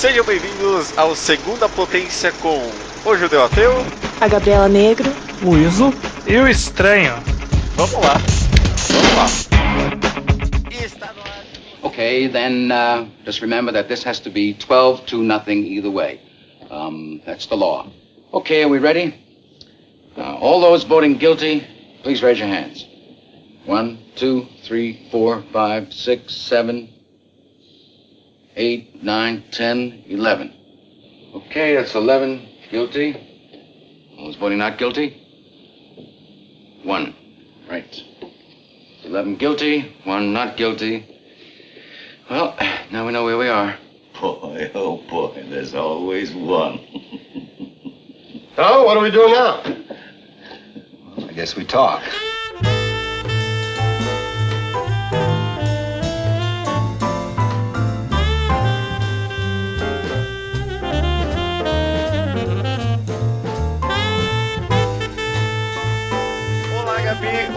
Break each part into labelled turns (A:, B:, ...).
A: Sejam bem-vindos ao Segunda Potência com o Judeu Ateu,
B: a Gabriela Negro,
C: o Iso
D: e o Estranho.
A: Vamos lá, vamos lá. Está no ar.
E: Okay, then uh, just remember that this has to be 12 to nothing either way. Um, that's the law. Okay, are we ready? Uh, all those voting guilty, please raise your hands. One, two, three, four, five, six, seven, eight, nine, ten, eleven. Okay, that's eleven guilty. All those voting not guilty? One. Right. Eleven guilty, one not guilty. Well, now we know where we are.
F: Boy, oh boy, there's always one.
G: so, oh, what are we doing now?
E: I guess we talk.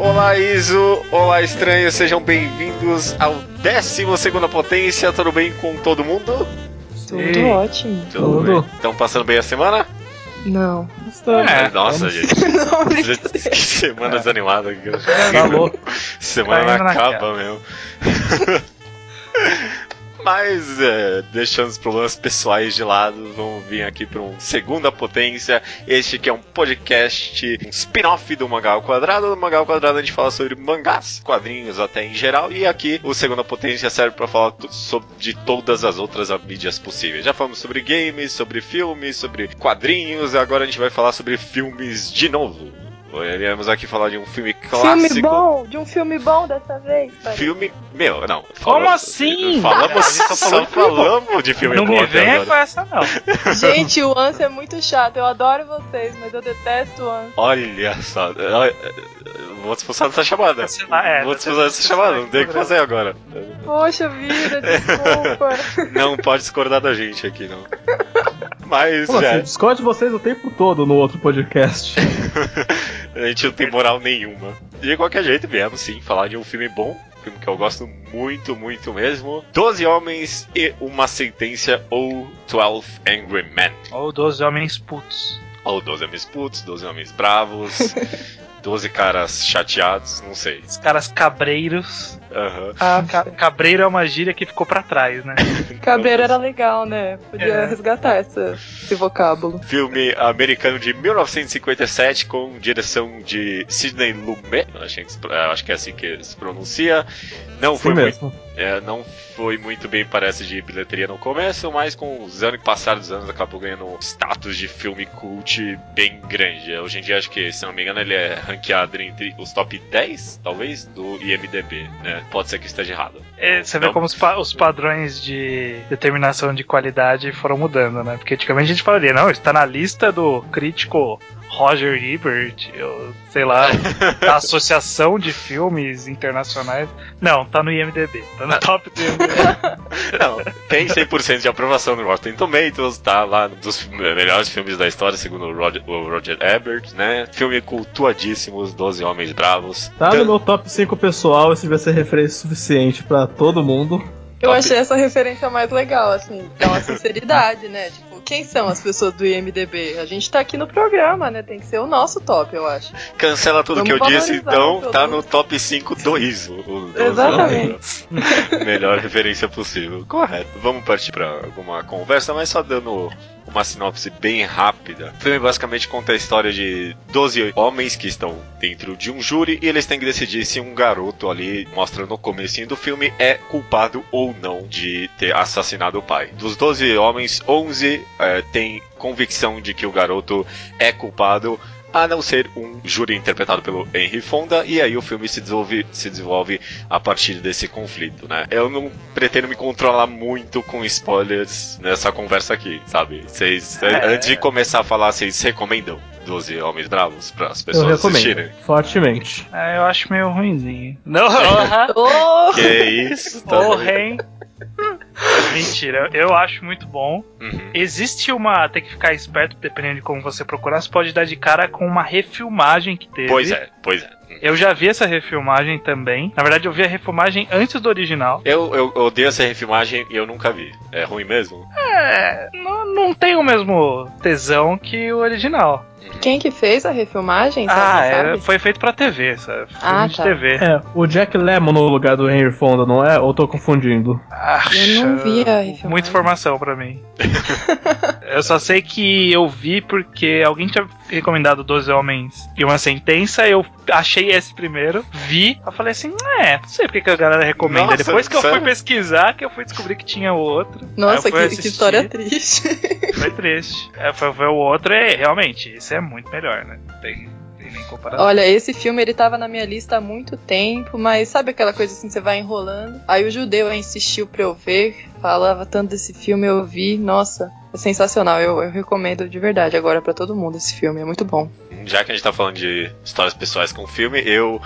A: Olá Iso, olá estranho, sejam bem-vindos ao 12 Potência. Tudo bem com todo mundo?
B: Tudo Ei. ótimo.
A: Tudo. Estão passando bem a semana?
B: Não.
A: É, nossa, gente. Não, que semana desanimada. Tá louco. Semana tá não acaba mesmo. Mas, é, deixando os problemas pessoais de lado, vamos vir aqui para um Segunda Potência. Este que é um podcast, um spin-off do Mangal Quadrado. No Mangal Quadrado a gente fala sobre mangás, quadrinhos até em geral. E aqui o Segunda Potência serve para falar sobre, de todas as outras mídias possíveis. Já falamos sobre games, sobre filmes, sobre quadrinhos. Agora a gente vai falar sobre filmes de novo. Iremos aqui falar de um filme clássico.
B: Filme bom, de um filme bom dessa vez. Pai.
A: Filme. Meu, não.
D: Como assim?
A: Falamos, só falamos de filme
D: não
A: bom.
D: Não me venha com essa, não.
B: Gente, o Anse é muito chato. Eu adoro vocês, mas eu detesto o Anse.
A: Olha só. Vou te expulsar dessa chamada. É, Vou te expulsar dessa chamada, não tem o que fazer agora.
B: Poxa vida, desculpa.
A: não pode discordar da gente aqui, não. Mas.
C: Como já... assim? Discorde vocês o tempo todo no outro podcast.
A: A gente não tem moral nenhuma. De qualquer jeito, viemos sim falar de um filme bom, filme que eu gosto muito, muito mesmo. Doze Homens e uma Sentença ou Twelve Angry Men.
D: Ou Doze Homens Putos.
A: Ou Doze Homens Putos, Doze Homens Bravos. 12 caras chateados, não sei.
D: Os caras cabreiros.
A: Uhum.
D: Ah, ca cabreiro é uma gíria que ficou para trás, né?
B: Cabreiro era legal, né? Podia é. resgatar essa, esse vocábulo.
A: Filme americano de 1957 com direção de Sidney Lumet, acho que é assim que se pronuncia. Não Sim foi mesmo. muito é, não foi muito bem, parece, de bilheteria no começo, mas com os anos que passaram dos anos acabou ganhando status de filme cult bem grande. Hoje em dia, acho que, se não me engano, ele é ranqueado entre os top 10, talvez, do IMDB, né? Pode ser que esteja errado.
D: É, você vê como os, pa os, padrões de determinação de qualidade foram mudando, né? Porque antigamente a gente falaria, não, está na lista do crítico Roger Ebert, eu sei lá, a Associação de Filmes Internacionais. Não, tá no IMDB, tá no top do IMDB.
A: Não, tem 100% de aprovação no Rotten Tomatoes, tá lá dos melhores filmes da história, segundo o Roger, o Roger Ebert, né? Filme cultuadíssimo, Os Doze Homens Bravos.
C: Tá no meu top 5 pessoal, esse vai ser referência suficiente para todo mundo.
B: Eu achei essa referência mais legal, assim, dá uma sinceridade, né? Tipo, quem são as pessoas do IMDB? A gente tá aqui no programa, né? Tem que ser o nosso top, eu acho.
A: Cancela tudo Vamos que eu disse, então tá no top 5 do ISO.
B: Exatamente.
A: Melhor referência possível. Correto. Vamos partir para alguma conversa, mas só dando uma sinopse bem rápida. O filme basicamente conta a história de 12 homens que estão dentro de um júri e eles têm que decidir se um garoto ali, mostra no começo do filme, é culpado ou não de ter assassinado o pai. Dos 12 homens, 11 é, têm convicção de que o garoto é culpado a não ser um júri interpretado pelo Henry Fonda, e aí o filme se desenvolve, se desenvolve a partir desse conflito, né? Eu não pretendo me controlar muito com spoilers nessa conversa aqui, sabe? Vocês, é... antes de começar a falar, vocês recomendam 12 Homens Bravos para as pessoas eu recomendo, assistirem?
C: Fortemente.
D: É, eu acho meio ruimzinho.
B: Não,
A: oh. que isso?
D: Tá oh, Mentira, eu acho muito bom. Uhum. Existe uma. Tem que ficar esperto, dependendo de como você procurar. Você pode dar de cara com uma refilmagem que teve.
A: Pois é, pois é.
D: Eu já vi essa refilmagem também. Na verdade, eu vi a refilmagem antes do original.
A: Eu, eu, eu odeio essa refilmagem e eu nunca vi. É ruim mesmo?
D: É, não, não tem o mesmo tesão que o original.
B: Quem que fez a refilmagem?
D: Ah, é, foi feito pra TV, sabe? Filme
B: Ah,
D: de
B: tá.
D: TV.
C: É, o Jack Lemmon no lugar do Henry Fonda, não é? Ou tô confundindo?
B: Eu não vi a refilmagem.
D: Muita informação pra mim. eu só sei que eu vi porque alguém tinha recomendado 12 Homens e uma Sentença. Eu achei esse primeiro, vi. Eu falei assim: é, não sei porque que a galera recomenda.
A: Nossa,
D: Depois que eu
A: sério?
D: fui pesquisar, que eu fui descobrir que tinha o outro.
B: Nossa, que, que história triste.
D: Foi triste. É, foi, foi o outro, é realmente, esse é muito melhor, né? Não tem, tem nem comparação.
B: Olha, esse filme ele tava na minha lista há muito tempo, mas sabe aquela coisa assim, você vai enrolando? Aí o judeu insistiu pra eu ver, falava tanto desse filme, eu vi, nossa, é sensacional. Eu, eu recomendo de verdade agora pra todo mundo esse filme, é muito bom.
A: Já que a gente tá falando de histórias pessoais com filme, eu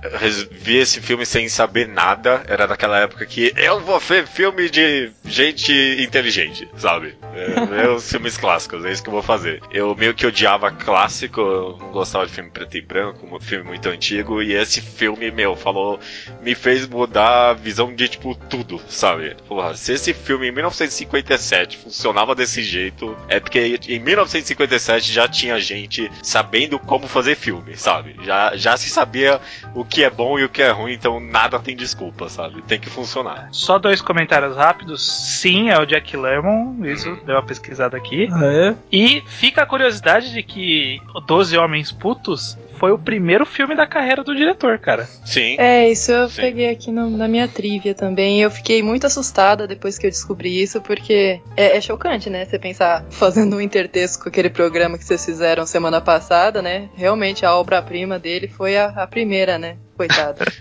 A: vi esse filme sem saber nada. Era daquela época que eu vou ver filme de gente inteligente, sabe? É, meus filmes clássicos, é isso que eu vou fazer. Eu meio que odiava clássico, eu não gostava de filme preto e branco, um filme muito antigo, e esse filme, meu, falou, me fez mudar a visão de, tipo, tudo, sabe? Porra, se esse filme em 1957 funcionava desse jeito, é porque em 1957 já tinha gente sabendo como fazer filme, sabe? Já, já se sabia o que é bom e o que é ruim, então nada tem desculpa, sabe? Tem que funcionar.
D: Só dois comentários rápidos. Sim, é o Jack Lemmon, isso, deu uma pesquisada aqui.
C: Ah, é?
D: E fica a curiosidade de que o 12 Homens Putos foi o primeiro filme da carreira do diretor, cara.
A: Sim.
B: É, isso eu
A: Sim.
B: peguei aqui no- na minha trivia também. Eu fiquei muito assustada depois que eu descobri isso, porque é, é chocante, né? Você pensar fazendo um intertexto com aquele programa que vocês fizeram semana passada, né? Realmente a obra-prima dele foi a, a primeira, né? Coitado.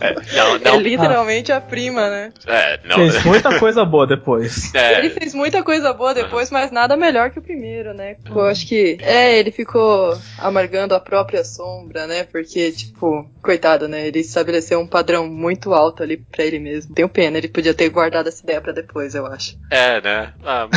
A: É, não,
B: É
A: não,
B: literalmente a prima, né?
A: é, não.
C: Fez muita coisa boa depois.
B: Ele
A: É,
B: fez muita coisa boa depois, mas nada melhor que o primeiro, né? Eu acho que. É, ele ficou amargando a própria sombra, né? Porque, tipo, coitado, né? Ele estabeleceu um padrão muito alto ali pra ele mesmo. Tenho pena, ele podia ter guardado essa ideia pra depois, eu acho.
A: é, né? Ah,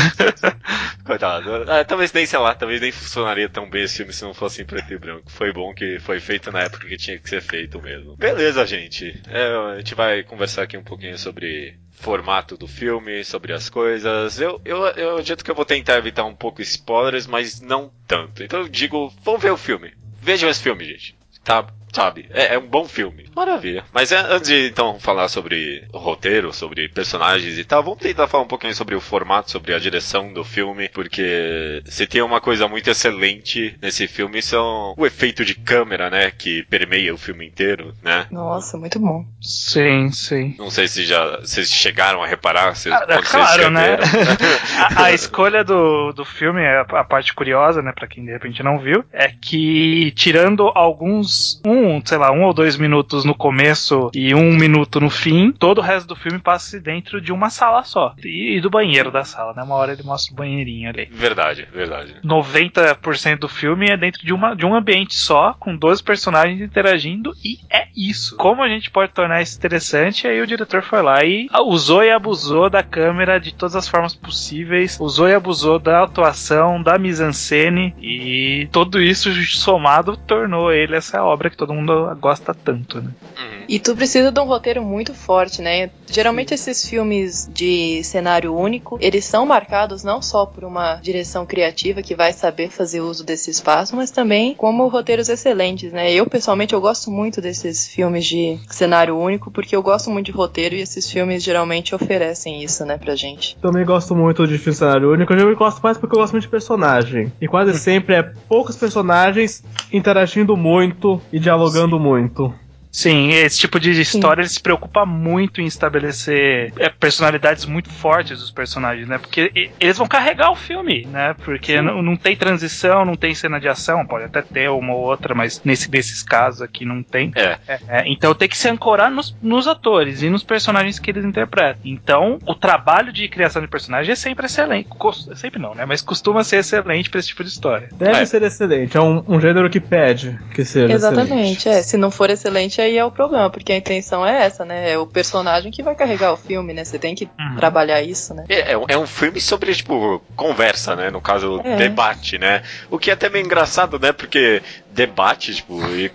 A: coitado. Ah, talvez nem, sei lá, talvez nem funcionaria tão bem esse filme se não fosse em preto e branco. Foi bom que foi feito na época que tinha que ser feito mesmo. Beleza, gente. É, a gente vai conversar aqui um pouquinho sobre formato do filme, sobre as coisas. Eu, eu, eu acredito que eu vou tentar evitar um pouco spoilers, mas não tanto. Então eu digo, vamos ver o filme. Vejam esse filme, gente. Tá, sabe? É, é um bom filme. Maravilha. Mas é, antes de então falar sobre o roteiro, sobre personagens e tal, vamos tentar falar um pouquinho sobre o formato, sobre a direção do filme, porque se tem uma coisa muito excelente nesse filme são o efeito de câmera, né, que permeia o filme inteiro, né?
B: Nossa, muito bom.
D: Sim, sim.
A: Não sei se já vocês chegaram a reparar, se,
D: Ah,
A: vocês
D: claro, né? A, a escolha do, do filme, a, a parte curiosa, né, pra quem de repente não viu, é que tirando alguns, um, sei lá, um ou dois minutos no começo e um minuto no fim, todo o resto do filme passa dentro de uma sala só. E, e do banheiro da sala, né? Uma hora ele mostra o banheirinho ali.
A: Verdade, verdade.
D: 90% do filme é dentro de, uma, de um ambiente só, com 12 personagens interagindo, e é isso. Como a gente pode tornar isso interessante? Aí o diretor foi lá e usou e abusou da câmera de todas as formas possíveis, usou e abusou da atuação, da mise-en-scène, e tudo isso somado tornou ele essa obra que todo mundo gosta tanto, né?
A: Uhum.
B: E tu precisa de um roteiro muito forte, né? Geralmente esses filmes de cenário único, eles são marcados não só por uma direção criativa que vai saber fazer uso desse espaço, mas também como roteiros excelentes, né? Eu pessoalmente eu gosto muito desses filmes de cenário único porque eu gosto muito de roteiro e esses filmes geralmente oferecem isso, né, pra gente.
C: Também gosto muito de filme cenário único. Eu gosto mais porque eu gosto muito de personagem. E quase sempre é poucos personagens interagindo muito e dialogando muito.
D: Sim, esse tipo de história ele se preocupa muito em estabelecer é, personalidades muito fortes dos personagens, né? Porque e- eles vão carregar o filme, né? Porque não, não tem transição, não tem cena de ação, pode até ter uma ou outra, mas nesse desses casos aqui não tem.
A: É.
D: É, é, então tem que se ancorar nos, nos atores e nos personagens que eles interpretam. Então, o trabalho de criação de personagem é sempre excelente. Cos- sempre não, né? Mas costuma ser excelente pra esse tipo de história.
C: Deve
A: É.
C: ser excelente. É um, um gênero que pede que seja
B: Exatamente,
C: excelente.
B: é. Se não for excelente, aí é o problema, porque a intenção é essa, né? É o personagem que vai carregar o filme, né? Você tem que
D: Uhum.
B: trabalhar isso, né?
A: É, é um- é filme sobre, tipo, conversa, né? No caso,
B: É.
A: debate, né? O que é até meio engraçado, né? Porque debate, tipo, e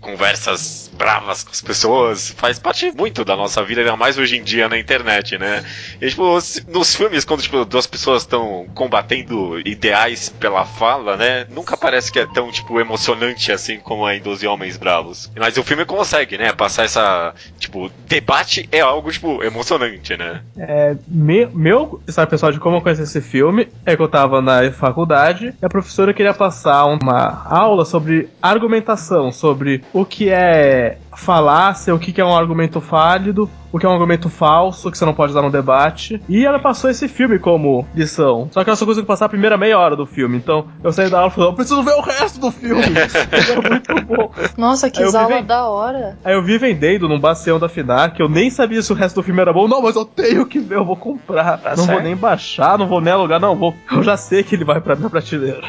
A: conversas bravas com as pessoas, faz parte muito da nossa vida, ainda mais hoje em dia na internet, né? E, tipo, nos filmes, quando tipo, duas pessoas estão combatendo ideais pela fala, né? Nunca parece que é tão, tipo, emocionante assim como é em 12 Homens Bravos. Mas o filme consegue, né? Passar essa. Tipo, debate é algo, tipo, emocionante, né?
C: É, me- meu, sabe, pessoal, de como eu conheci esse filme é que eu tava na faculdade e a professora queria passar uma aula sobre argumentação, sobre o que é falácia, o que que é um argumento válido, o que é um argumento falso que você não pode usar no debate. E ela passou esse filme como lição. Só que ela só conseguiu passar a primeira meia hora do filme. Então eu saí da aula e falei, eu preciso ver o resto do filme. é muito bom.
B: Nossa, que
C: vi
B: aula
C: bem-
B: da hora.
C: Aí eu vi vendendo num bastião da FINAC, eu nem sabia se o resto do filme era bom. Não, mas eu tenho que ver, eu vou comprar.
D: Tá
C: não vou
D: certo.
C: nem baixar, não vou nem alugar, não vou. Eu já sei que ele vai pra minha prateleira.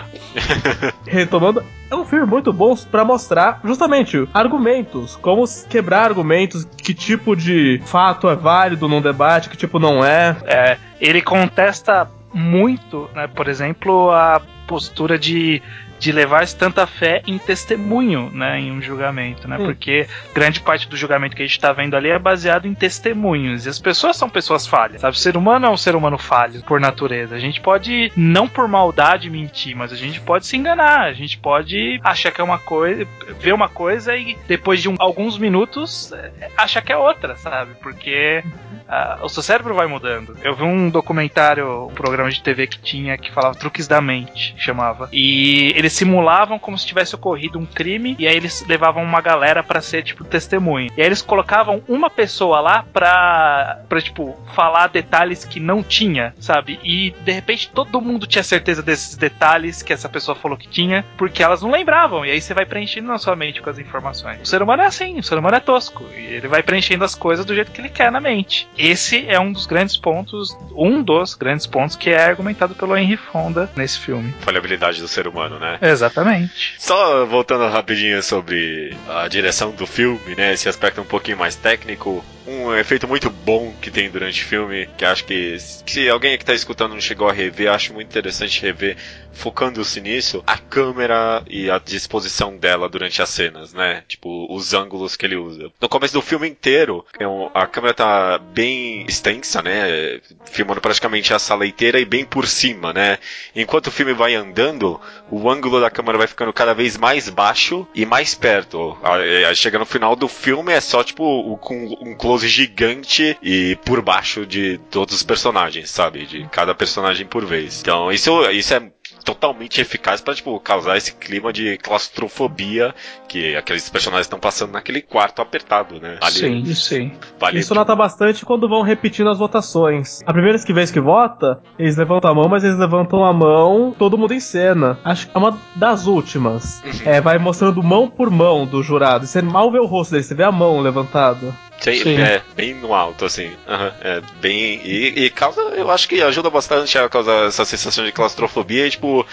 C: Retomando, é um filme muito bom pra mostrar justamente argumentos, como quebrar argumentos, que tipo de fato é válido num debate, que tipo não é.
D: É, ele contesta muito, né, por exemplo, a postura de, de levar tanta fé em testemunho, né, em um julgamento, né,
C: Hum.
D: porque grande parte do julgamento que a gente tá vendo ali é baseado em testemunhos, e as pessoas são pessoas falhas, sabe, o ser humano é um ser humano falho, por natureza, a gente pode, não por maldade mentir, mas a gente pode se enganar, a gente pode achar que é uma coisa, ver uma coisa e depois de um- alguns minutos achar que é outra, sabe, porque ah, o seu cérebro vai mudando. Eu vi um documentário, um programa de TV que tinha que falava Truques da Mente, chamava. E eles simulavam como se tivesse ocorrido um crime e aí eles levavam uma galera pra ser tipo testemunha. E aí eles colocavam uma pessoa lá pra, pra tipo falar detalhes que não tinha, sabe? E de repente todo mundo tinha certeza desses detalhes que essa pessoa falou que tinha, porque elas não lembravam. E aí você vai preenchendo na sua mente com as informações. O ser humano é assim, o ser humano é tosco. E ele vai preenchendo as coisas do jeito que ele quer na mente. Esse é um dos grandes pontos, um dos grandes pontos que é argumentado pelo Henry Fonda nesse filme.
A: Falhabilidade do ser humano, né?
D: Exatamente.
A: Só voltando rapidinho sobre a direção do filme, né? Esse aspecto um pouquinho mais técnico. Um efeito muito bom que tem durante o filme, que acho que se alguém que tá escutando não chegou a rever, acho muito interessante rever, focando-se nisso, a câmera e a disposição dela durante as cenas, né? Tipo, os ângulos que ele usa. No começo do filme inteiro, é a câmera tá bem extensa, né? Filmando praticamente a sala inteira e bem por cima, né? Enquanto o filme vai andando, o ângulo da câmera vai ficando cada vez mais baixo e mais perto. Aí, Chega no final do filme, é só tipo com um close gigante e por baixo de todos os personagens, sabe? De cada personagem por vez. Então, isso, isso é totalmente eficaz pra, tipo, causar esse clima de claustrofobia que aqueles personagens estão passando naquele quarto apertado, né?
D: Sim, sim.
A: vale
C: Isso nota bastante quando vão repetindo as votações. A primeira vez que vota, eles levantam a mão, mas eles levantam a mão todo mundo em cena. Acho que é uma das últimas. É, vai mostrando mão por mão do jurado. Você mal vê o rosto dele, você vê a mão levantada.
A: Sim,
D: Sim.
A: É, bem no alto, assim. Aham, é bem. E, e causa, eu acho que ajuda bastante a causar essa sensação de claustrofobia e, tipo,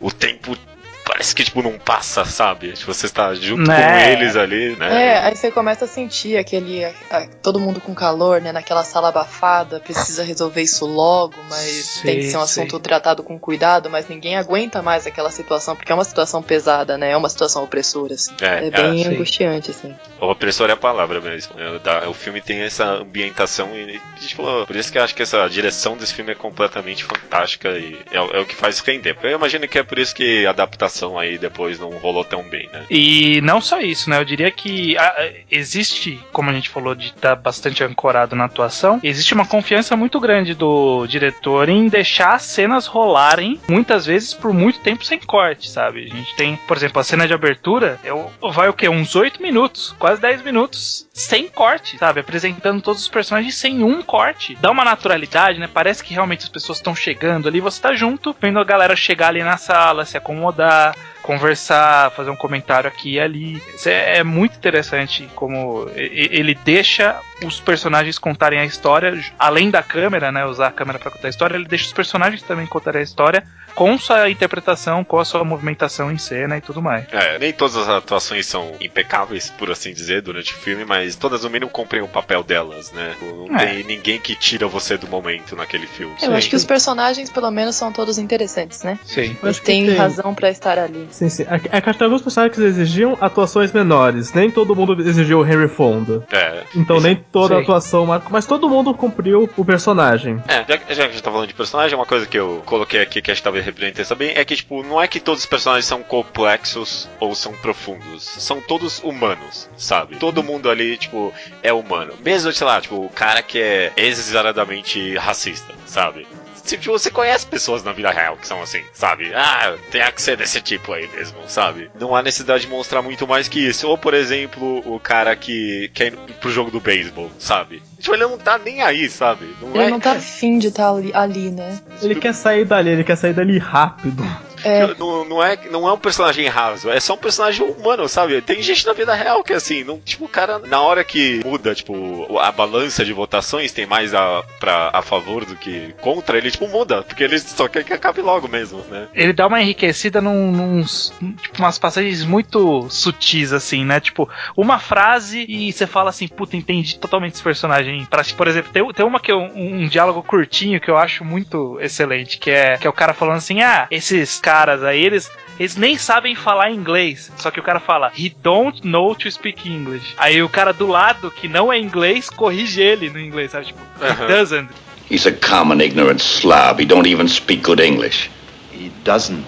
A: o tempo parece que, tipo, não passa, sabe? Tipo, você está junto
D: Né?
A: com eles ali, né?
B: É, aí você começa a sentir aquele. a- a- todo mundo com calor, né? Naquela sala abafada, precisa resolver isso logo, mas
D: Sim,
B: tem que ser um
D: sim.
B: assunto tratado com cuidado, mas ninguém aguenta mais aquela situação, porque é uma situação pesada, né? É uma situação opressora, assim.
A: É,
B: É bem
D: sim.
B: angustiante, assim.
A: O opressor é a palavra mesmo. É, da- o filme tem essa ambientação e, tipo, por isso que eu acho que essa direção desse filme é completamente fantástica e é, o- é o que faz render. Eu imagino que é por isso que a adaptação aí depois não rolou tão bem, né?
D: E não só isso, né? Eu diria que ah, existe, como a gente falou, de estar bastante ancorado na atuação, existe uma confiança muito grande do diretor em deixar as cenas rolarem, muitas vezes por muito tempo sem corte, sabe? A gente tem, por exemplo, a cena de abertura, eu, vai o quê? Uns 8 minutos, quase 10 minutos, sem corte, sabe? Apresentando todos os personagens sem um corte. Dá uma naturalidade, né? Parece que realmente as pessoas estão chegando ali, você tá junto, vendo a galera chegar ali na sala, se acomodar, conversar, fazer um comentário aqui e ali. É, é muito interessante como ele deixa os personagens contarem a história, além da câmera, né, usar a câmera para contar a história, ele deixa os personagens também contarem a história com sua interpretação, com a sua movimentação em cena e tudo mais.
A: É, nem todas as atuações são impecáveis, por assim dizer, durante o filme, mas todas no mínimo cumprem o papel delas, né? Não
D: É.
A: tem ninguém que tira você do momento naquele filme.
B: Eu acho que os personagens, pelo menos, são todos interessantes, né?
D: Sim.
B: Eles têm
C: tem-
B: razão pra estar ali.
C: Sim, sim. É que é alguns personagens que exigiam atuações menores. Nem todo mundo exigiu o Henry Fonda.
A: É.
C: Então nem toda a
D: Sim.
C: atuação marcou, mas todo mundo cumpriu o personagem.
A: É, já, já que a gente tá falando de personagem, uma coisa que eu coloquei aqui que a gente talvez represente bem é que, tipo, não é que todos os personagens são complexos ou são profundos. São todos humanos, sabe? Todo mundo ali, tipo, é humano. Mesmo, sei lá, tipo, o cara que é exageradamente racista, sabe? Tipo, você conhece pessoas na vida real que são assim, sabe? Ah, tem que ser desse tipo aí mesmo, sabe? Não há necessidade de mostrar muito mais que isso. Ou, por exemplo, o cara que quer ir pro jogo do beisebol, sabe? Tipo, ele não tá nem aí, sabe? Não
B: Ele
A: é...
B: não tá afim de estar ali, ali, né?
C: Ele quer sair dali, ele quer sair dali rápido.
B: É,
A: Não, não, é, não é um personagem raso, é só um personagem humano, sabe? Tem gente na vida real que é assim, não, tipo, o cara, na hora que muda, tipo, a balança de votações tem mais a, pra, a favor do que contra, ele, tipo, muda, porque ele só quer que acabe logo mesmo, né?
D: Ele dá uma enriquecida num, nos, tipo, umas passagens muito sutis, assim, né? Tipo, uma frase e você fala assim, puta, entendi totalmente esse personagem. Pra, por exemplo, tem, tem uma que é um, um diálogo curtinho que eu acho muito excelente, que é, que é o cara falando assim, ah, esses caras aí, eles. Eles nem sabem falar inglês. Só que o cara fala, he don't know to speak English. Aí o cara do lado, que não é inglês, corrige ele no inglês, sabe? Tipo, he
A: Aham.
D: doesn't.
F: He's a common ignorant slob. He don't even speak good English.
G: He doesn't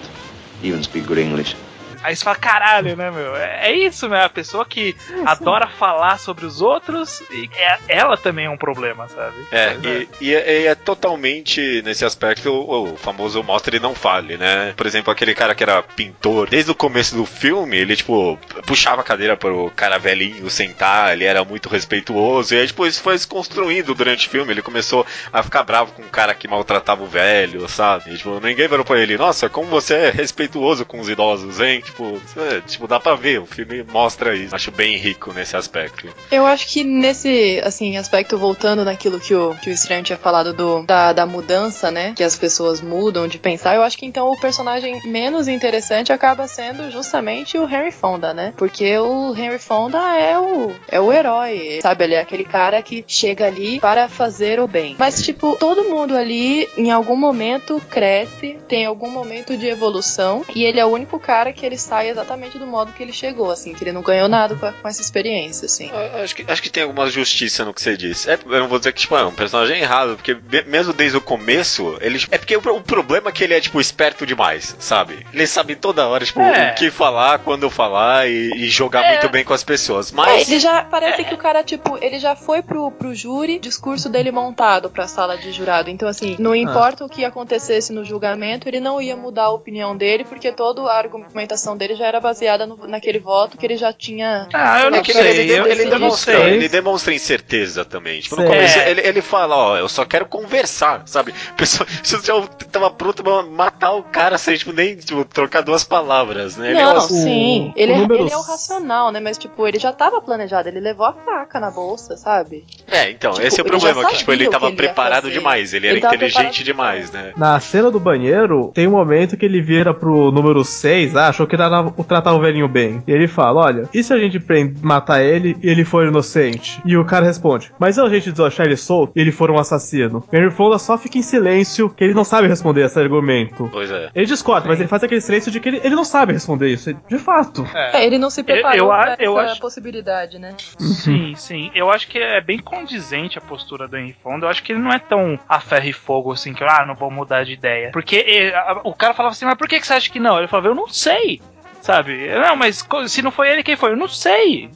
G: even speak good English.
D: Aí você fala, caralho, né, meu? É, é isso, né? A pessoa que adora falar sobre os outros, e é- ela também é um problema, sabe?
A: É, e, e é, e é totalmente nesse aspecto o, o famoso mostra e não fale, né? Por exemplo, aquele cara que era pintor, desde o começo do filme, ele, tipo, puxava a cadeira pro cara velhinho sentar, ele era muito respeituoso, e aí, tipo, isso foi se construindo durante o filme, ele começou a ficar bravo com um cara que maltratava o velho, sabe? E, tipo, ninguém virou pra ele, nossa, como você é respeituoso com os idosos, hein? Tipo, é, tipo, dá pra ver, o filme mostra isso. Acho bem rico nesse aspecto.
B: Eu acho que nesse, assim, aspecto, voltando naquilo que o, que o Estranho tinha falado do, da, da mudança, né? Que as pessoas mudam de pensar, eu acho que então o personagem menos interessante acaba sendo justamente o Henry Fonda, né? Porque o Henry Fonda é o, é o herói, sabe? Ele é aquele cara que chega ali para fazer o bem. Mas, tipo, todo mundo ali, em algum momento, cresce, tem algum momento de evolução, e ele é o único cara que ele sai exatamente do modo que ele chegou, assim, que ele não ganhou nada com, a- com essa experiência, assim.
A: Eu Acho que, acho que tem alguma justiça no que você disse. É, eu não vou dizer que tipo, é um personagem errado, porque me- mesmo desde o começo, ele. É porque o, o problema é que ele é, tipo, esperto demais, sabe? Ele sabe toda hora, tipo,
D: É.
A: o que falar, quando falar e, e jogar muito bem com as pessoas.
B: É,
A: Mas.
B: ele já parece que o cara, tipo, ele já foi pro, pro júri, discurso dele montado pra sala de jurado. Então, assim, não importa o que acontecesse no julgamento, ele não ia mudar a opinião dele, porque toda a argumentação dele já era baseada no- naquele voto que ele já tinha.
D: Ah, eu
B: É
D: não sei.
A: ele,
D: eu,
A: ele demonstra,
D: sei.
A: ele demonstra incerteza também. Tipo, no começo
D: É.
A: ele, ele fala, ó, eu só quero conversar, sabe? Pessoa você já tava pronto pra matar o cara sem tipo, nem tipo, trocar duas palavras, né? Ele é
B: não,
A: um-
B: sim.
C: o
B: Ele, é-
C: número
B: ele é o racional, né? Mas, tipo, ele já tava planejado. Ele levou a faca na bolsa, sabe?
A: É, então,
B: Tipo,
A: esse é o problema, que tipo, ele tava
B: ele
A: preparado demais, ele era
B: Ele tava
A: inteligente
B: preparado
A: demais, né?
C: Na cena do banheiro, tem um momento que ele vira pro número 6, ah, achou que tratava, tratar o velhinho bem. E ele fala: Olha, e se a gente matar ele e ele for inocente? E o cara responde: Mas se a gente desachar ele solto e ele for um assassino? Henry Fonda só fica em silêncio, que ele não sabe responder esse argumento.
A: Pois é.
C: Ele discorda, mas ele faz aquele silêncio de que ele, ele não sabe responder isso. De fato.
B: É, ele não se preparou
D: eu a-
B: pra
D: eu
B: essa
D: acho-
B: possibilidade, né?
D: Sim, sim. Eu acho que é bem condizente a postura do Henry Fonda. Eu acho que ele não é tão a ferro e fogo assim, que ah, não vou mudar de ideia. Porque eh, a- o cara falava assim, mas por que, que você acha que não? Ele falava, eu não sei. Sabe? Não, mas se não foi ele, quem foi? Eu não sei.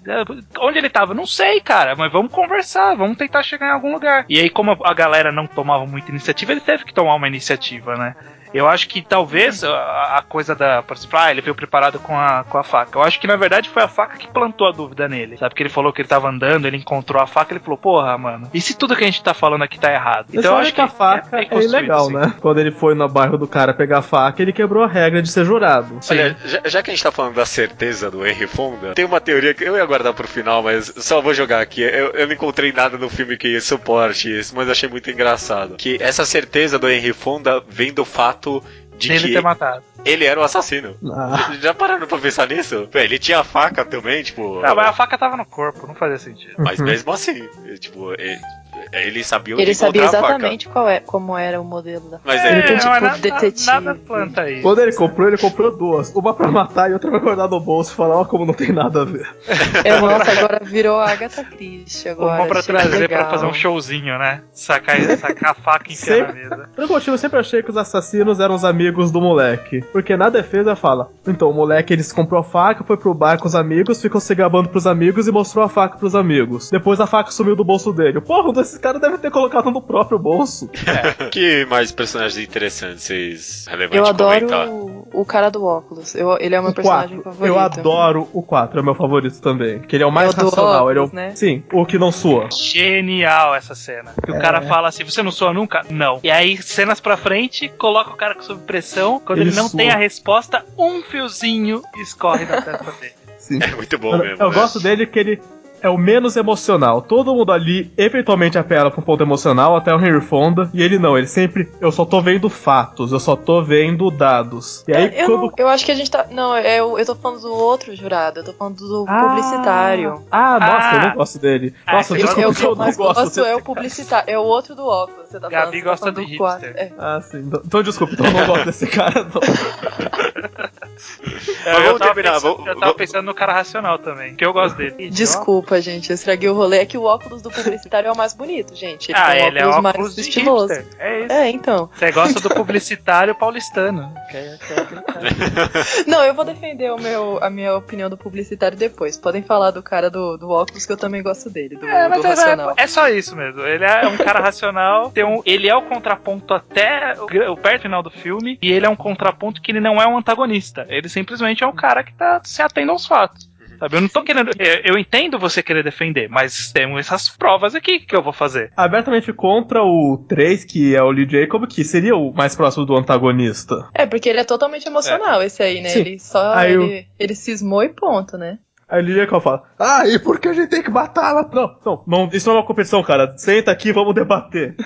D: Onde ele tava? Eu não sei, cara. Mas vamos conversar, vamos tentar chegar em algum lugar. E aí, como a galera não tomava muita iniciativa, ele teve que tomar uma iniciativa, né? Eu acho que talvez a, a coisa da. Por exemplo, ah, ele veio preparado com a, com a faca. Eu acho que na verdade foi a faca que plantou a dúvida nele. Sabe? Porque ele falou que ele tava andando, ele encontrou a faca, ele falou, porra, mano, e se tudo que a gente tá falando aqui tá errado?
C: Então, eu acho que a
D: é
C: faca é,
D: bem construído,
C: ilegal,
D: assim.
C: né? Quando ele foi no bairro do cara pegar a faca, ele quebrou a regra de ser jurado.
A: Olha, já, já que a gente tá falando da certeza do Henry Fonda, tem uma teoria que eu ia guardar pro final, mas só vou jogar aqui. Eu, eu não encontrei nada no filme que suporte isso, mas achei muito engraçado. Que essa certeza do Henry Fonda vem do fato de
D: Ele
A: que
D: ter matado.
A: ele era o assassino.
C: Ah,
A: Já pararam pra pensar nisso? Pô, Ele tinha a faca também, tipo.
D: Não, mas a faca tava no corpo, não fazia sentido.
A: Mas mesmo assim, tipo, ele, Ele sabia onde
B: Ele sabia
A: encontrar a faca.
B: exatamente qual é, como era o modelo da
A: Mas
D: É,
A: ele
B: Ele tem,
D: mas
B: tipo,
D: nada,
B: detetive.
D: nada planta isso.
C: Quando ele comprou, ele comprou duas. Uma pra matar e outra pra guardar no bolso e falar, ó, como não tem nada a ver.
B: É, nossa, agora virou a Agatha Christie agora.
D: Uma pra trazer
B: legal.
D: pra fazer um showzinho, né? Sacar, sacar a faca na
C: Sempre.
D: mesa.
C: Por algum motivo, eu sempre achei que os assassinos eram os amigos do moleque. Porque na defesa fala, então o moleque ele se comprou a faca, foi pro bar com os amigos, ficou se gabando pros amigos e mostrou a faca pros amigos. Depois a faca sumiu do bolso dele. Porra, um desses caras deve ter colocado no próprio bolso.
A: Que mais personagens interessantes vocês relevantes
B: Eu adoro
A: comentar?
B: o, o cara do óculos. Eu, ele é o meu
C: o
B: personagem
C: 4.
B: favorito.
C: Eu adoro o 4, é o meu favorito também. Que ele é o mais
B: É o
C: racional. ele é o...
B: óculos, né?
C: Sim, o que não sua.
D: Genial essa cena. Que o cara fala assim: você não soa nunca? Não. E aí, cenas pra frente, coloca o cara sob pressão. Quando ele,
C: Ele
D: não
C: sua.
D: tem a resposta, um fiozinho escorre da testa dele.
C: Sim.
A: É muito bom
C: Eu,
A: mesmo.
C: eu
A: né?
C: gosto dele que ele é o menos emocional. Todo mundo ali eventualmente apela pra um ponto emocional, até o Henry Fonda. E ele não, ele sempre. Eu só tô vendo fatos, eu só tô vendo dados. E aí
B: eu,
C: quando.
B: não- eu acho que a gente tá. Não, eu, eu tô falando do outro jurado, eu tô falando do publicitário.
C: Ah, nossa,
D: Ah.
C: eu não gosto dele.
D: Ah,
C: Nossa,
B: Eu,
C: desculpa
B: eu,
C: que eu
B: eu
C: não
B: mais
C: gosto.
B: gosto é o publicitário, é o outro do óculos. Você tá
D: Gabi
B: falando, você
D: gosta
B: tá falando do quarto.
D: hipster.
B: É.
C: Ah, sim. Então, então desculpa, então eu não gosto desse cara, não.
A: Mas vamos
D: tava
A: terminar,
D: Pensando,
A: vamos-
D: eu tava pensando no cara racional também, que eu gosto dele.
B: Desculpa, gente, eu estraguei o rolê. É que o óculos do publicitário é o mais bonito, gente. Ele
D: Ah,
B: tem um
D: ele é
B: óculos
D: óculos
B: mais estiloso.
D: hipster. É isso.
B: É, então.
D: Você gosta do publicitário paulistano. É- é.
B: Não, eu vou defender o meu, a minha opinião do publicitário depois. Podem falar do cara do, do óculos, que eu também gosto dele, do,
D: É,
B: do
D: mas é,
B: racional.
D: é só isso mesmo. Ele é um cara racional, tem um, ele é o contraponto até o, o perto final do filme, e ele é um contraponto que ele não é um antagonista. Ele simplesmente é um cara que tá se atendo aos fatos. Sabe, eu não tô querendo. Eu, eu entendo você querer defender, mas temos essas provas aqui que eu vou fazer.
C: Abertamente contra o 3, que é o Lee Jacob, que seria o mais próximo do antagonista.
B: É, porque ele é totalmente emocional, esse aí, né?
C: Sim.
B: Ele só.
C: Aí
B: ele, ele cismou e ponto, né?
C: Aí o Jacob fala: Ah, e por que a gente tem que matá-la? Não, não, não, isso não é uma competição, cara. Senta aqui, vamos debater.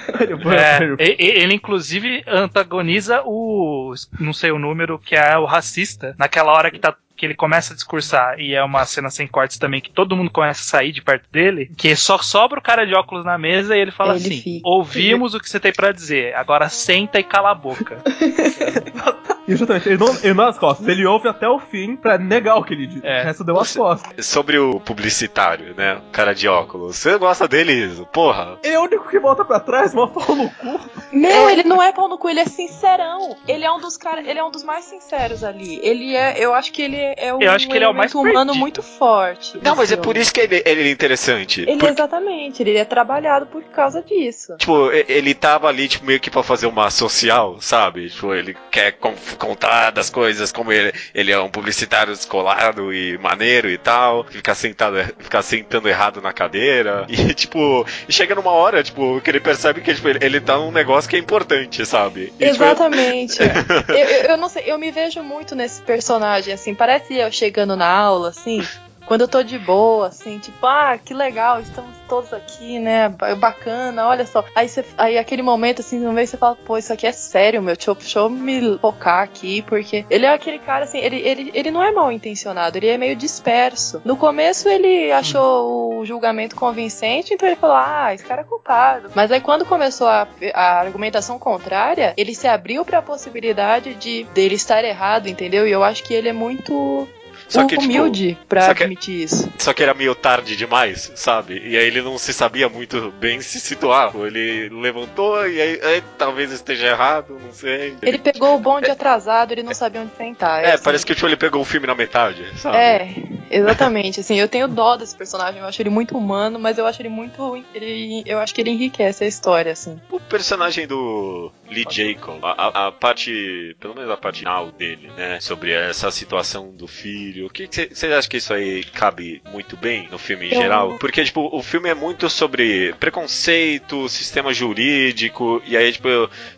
D: É,
C: ele-
D: ele, inclusive, antagoniza o. não sei o número, que é o racista. Naquela hora que tá. Que ele começa a discursar, e é uma cena sem cortes também, que todo mundo começa a sair de perto dele, que só sobra o cara de óculos na mesa e ele fala
B: Ele
D: assim:
B: fica.
D: Ouvimos o que você tem pra dizer, agora senta e cala a boca.
C: E justamente, ele não, ele não é as costas, ele ouve até o fim pra negar o que ele disse.
D: É.
C: O resto deu as costas.
A: Sobre o publicitário, né? O cara de óculos. Você gosta dele, Iso? Porra.
C: Ele é o único que volta pra trás, mó pau no cu.
B: Meu, ele não é pau no cu, ele é sincerão. Ele é um dos caras, ele é um dos mais sinceros ali. Ele é, eu acho que ele é um
D: Eu acho que ele é o mais
B: humano
D: perdido.
B: muito forte.
A: Não, mas é
B: filme.
A: por isso que ele, ele é interessante.
B: Ele é
A: Porque,
B: exatamente, ele é trabalhado por causa disso.
A: tipo, ele tava ali, tipo, meio que pra fazer uma social, sabe? Tipo, ele quer con- contar das coisas como ele, ele é um publicitário descolado e maneiro e tal. Ficar sentado, ficar sentando errado na cadeira. E, tipo, chega numa hora, tipo, que ele percebe que tipo, ele, ele tá num negócio que é importante, sabe? E, tipo,
B: Exatamente. eu, eu, eu não sei, eu me vejo muito nesse personagem, assim, parece eu chegando na aula, assim, quando eu tô de boa, assim, tipo, ah, que legal, estamos todos aqui, né? ba- Bacana, olha só. Aí, você, aí aquele momento, assim, uma vez você fala, pô, isso aqui é sério, meu, deixa eu, deixa eu me focar aqui, porque ele é aquele cara, assim, ele, ele, ele não é mal intencionado, ele é meio disperso. No começo ele achou o julgamento convincente, então ele falou, ah, esse cara é culpado. Mas aí quando começou a, a argumentação contrária, ele se abriu pra possibilidade de dele estar errado, entendeu? E eu acho que ele é muito
A: Só que, tipo,
B: humilde pra
A: só que-
B: admitir isso.
A: Só que era meio tarde demais, sabe? E aí ele não se sabia muito bem se situar. Ele levantou e aí, aí talvez esteja errado, não sei.
B: Ele pegou o bonde atrasado, ele não sabia onde sentar.
A: É,
B: assim.
A: parece que tipo, ele pegou o filme na metade, sabe?
B: É, exatamente. Assim, eu tenho dó desse personagem. Eu acho ele muito humano, mas eu acho ele muito. Ele, eu acho que ele enriquece a história, assim.
A: O personagem do Lee Jacob, a, a- a parte, pelo menos a parte final dele, né? Sobre essa situação do filho. O que você acha que isso aí cabe muito bem no filme em
B: Eu-
A: geral? Porque, tipo, o filme é muito sobre preconceito, sistema jurídico, e aí, tipo,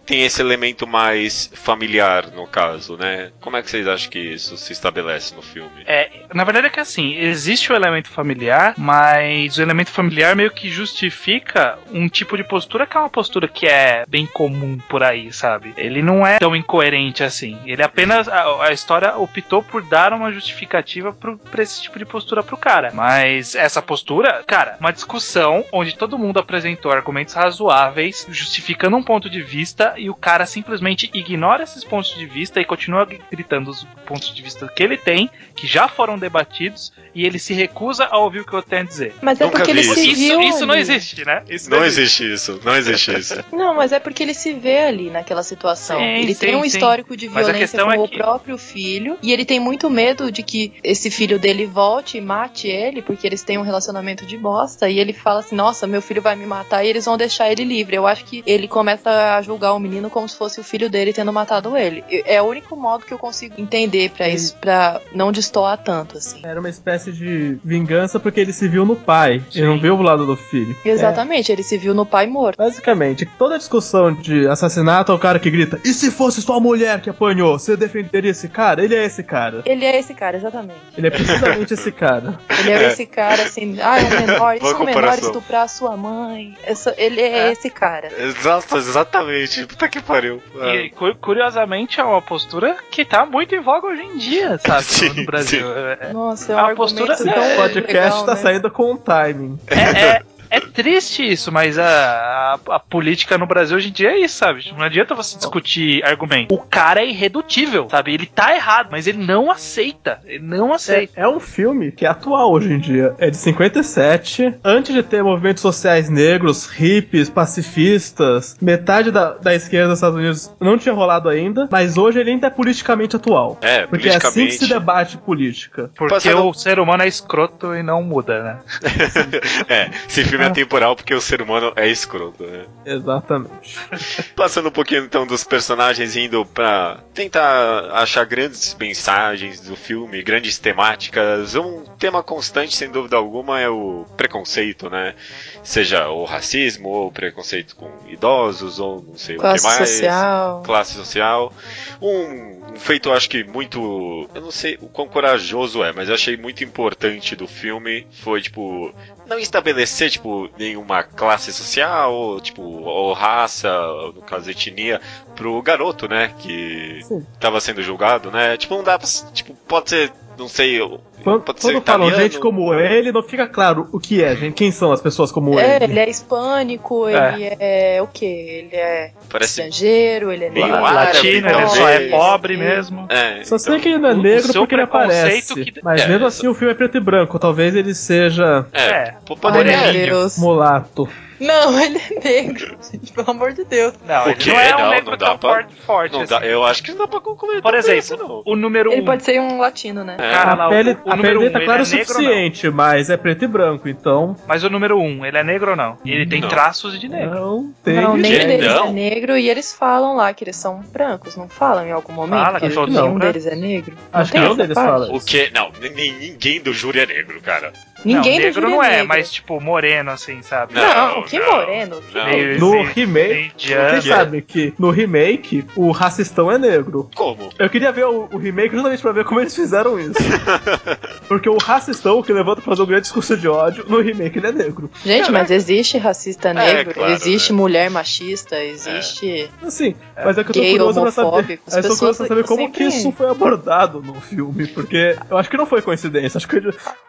A: tem esse elemento mais familiar, no caso, né? Como é que vocês acham que isso se estabelece no filme?
D: É, na verdade é que assim, existe o elemento familiar, mas o elemento familiar meio que justifica um tipo de postura que é uma postura que é bem comum por aí, sabe? Ele não é tão incoerente assim. Ele apenas. A, a história optou por dar uma justificativa pro, pra esse tipo de postura pro cara. Mas essa postura, cara, uma discussão onde todo mundo apresentou argumentos razoáveis, justificando um ponto de vista, e o cara simplesmente ignora esses pontos de vista e continua gritando os pontos de vista que ele tem, que já foram debatidos, e ele se recusa a ouvir o que eu tenho a dizer.
B: Mas é
A: Nunca
B: porque ele
A: vi
B: se
D: Isso,
B: viu
D: isso não
B: ali.
D: existe, né? Isso
A: Não existe isso, não existe isso.
B: Não, mas é porque ele se vê ali naquela situação.
D: Sim,
B: ele
D: sim,
B: tem um
D: sim.
B: histórico de violência
D: questão
B: com
D: é
B: o
D: que-
B: próprio filho e ele tem muito medo de que esse filho dele volte e mate ele, porque eles têm um relacionamento de bosta. E ele fala assim: Nossa, meu filho vai me matar e eles vão deixar ele livre. Eu acho que ele começa a julgar o menino como se fosse o filho dele tendo matado ele. E- É o único modo que eu consigo entender pra
C: Sim.
B: isso, pra não destoar tanto, assim.
C: Era uma espécie de vingança porque ele se viu no pai.
D: Sim.
C: Ele não viu o lado do filho.
B: Exatamente, ele se viu no pai morto.
C: Basicamente, toda discussão de assassinato é o cara que grita: E se fosse sua mulher que apanhou, você defenderia esse cara? Ele é esse cara.
B: Ele é esse cara, exatamente.
C: Ele é precisamente esse cara.
B: Ele é esse cara, assim, ah, é um menor, isso é um menor estuprar a sua mãe. Essa- ele é,
D: É.
B: esse cara.
A: Exato, exatamente. Puta que pariu. Ah.
D: E cu- curiosamente é uma postura que tá muito em voga hoje em dia, sabe?
A: Sim,
D: no Brasil. É,
B: Nossa, é um
D: A
B: argumento
D: postura-
B: tão
C: Então o podcast
B: legal,
C: tá
B: né?
C: saindo com o timing.
D: é, é- é triste isso, mas a, a, a política no Brasil hoje em dia é isso, sabe? Não adianta você discutir argumento. O cara é irredutível, sabe? Ele tá errado, mas ele não aceita. Ele não
C: É,
D: aceita.
C: é um filme que é atual hoje em dia. É de 57. Antes de ter movimentos sociais negros, hippies, pacifistas, metade da, da esquerda dos Estados Unidos não tinha rolado ainda, mas hoje ele ainda é politicamente atual.
A: É,
C: Porque é assim que se debate política.
D: Porque
A: Passando-
D: o ser humano é escroto e não muda, né?
A: é, esse filme é temporal porque o ser humano é escroto, né?
C: Exatamente.
A: Passando um pouquinho então dos personagens indo pra tentar achar grandes mensagens do filme, grandes temáticas. Um tema constante, sem dúvida alguma, é o preconceito, né? Seja o racismo, ou o preconceito com idosos, ou não sei
B: Classe
A: o que mais.
B: social.
A: Classe social. Um, um feito, eu acho que muito. Eu não sei o quão corajoso é, mas eu achei muito importante do filme. Foi, tipo, não estabelecer, tipo, nenhuma classe social, ou, tipo, ou raça, ou, no caso etnia, pro garoto, né? Que
C: Sim.
A: tava sendo julgado, né? Tipo, não dá pra. Tipo, pode ser. Não sei.
C: Quando,
A: pode ser
C: quando falam gente como ele, não fica claro o que é, gente. Quem são as pessoas como
B: É,
C: ele?
B: ele é hispânico,
D: É.
B: ele é o quê? Ele é
A: Parece.
B: estrangeiro, ele é
A: Meio
B: negro,
D: Latino, ele
A: talvez.
D: só é pobre mesmo.
A: É,
C: Só sei
A: então-
C: que ele não é negro porque ele aparece.
D: que-
C: Mas
A: É,
C: mesmo assim o filme é preto e branco. Talvez ele seja
A: É,
D: É.
A: poderia.
C: mulato.
B: Não, ele é negro, gente, pelo amor de Deus.
D: Não,
A: O
D: ele não é um
A: Não,
D: negro
A: não
D: tão
A: pra-
D: forte, forte
A: Não
D: assim.
A: dá, eu acho que não dá pra concluir
D: Por
A: tudo
D: exemplo, o número
B: Ele
D: um.
B: pode ser um latino, né?
A: É.
D: Cara, lá,
C: a
D: o-
C: pele,
D: o
C: a
D: número
C: pele
D: um,
C: tá
D: ele
C: clara
D: é
C: o suficiente, mas é preto e branco, então
D: Mas o número um, ele é negro ou não? Ele tem
A: Não.
D: traços de negro.
C: não tem.
B: Não, nenhum
A: Que?
B: deles
A: Não?
B: é negro e eles falam lá que eles são brancos, não falam em algum momento
D: Fala que
B: que
D: todos
B: nenhum deles é negro?
C: Acho
B: não
C: que nenhum deles fala
A: O que? Não, nem- ninguém do júri é negro, cara.
B: Ninguém
D: não, negro não é,
B: negro.
D: mas tipo moreno assim, sabe?
B: Não,
A: Não,
B: que
A: não,
B: moreno. que
A: não.
C: No
D: Meio-
C: remake, vocês sabem que no remake o racistão é negro.
A: Como?
C: Eu queria ver o, o remake justamente pra ver como eles fizeram isso. Porque o racistão que levanta pra fazer um grande discurso de ódio, no remake ele é negro.
B: Gente, mas existe racista negro,
A: claro,
B: existe
A: né?
B: mulher machista, existe.
C: Assim, mas é que eu tô
B: Gay,
C: curioso pra saber.
B: homofóbico, as
C: Eu tô curioso pra saber como
B: sempre-
C: que isso foi abordado no filme. Porque eu acho que não foi coincidência. Acho que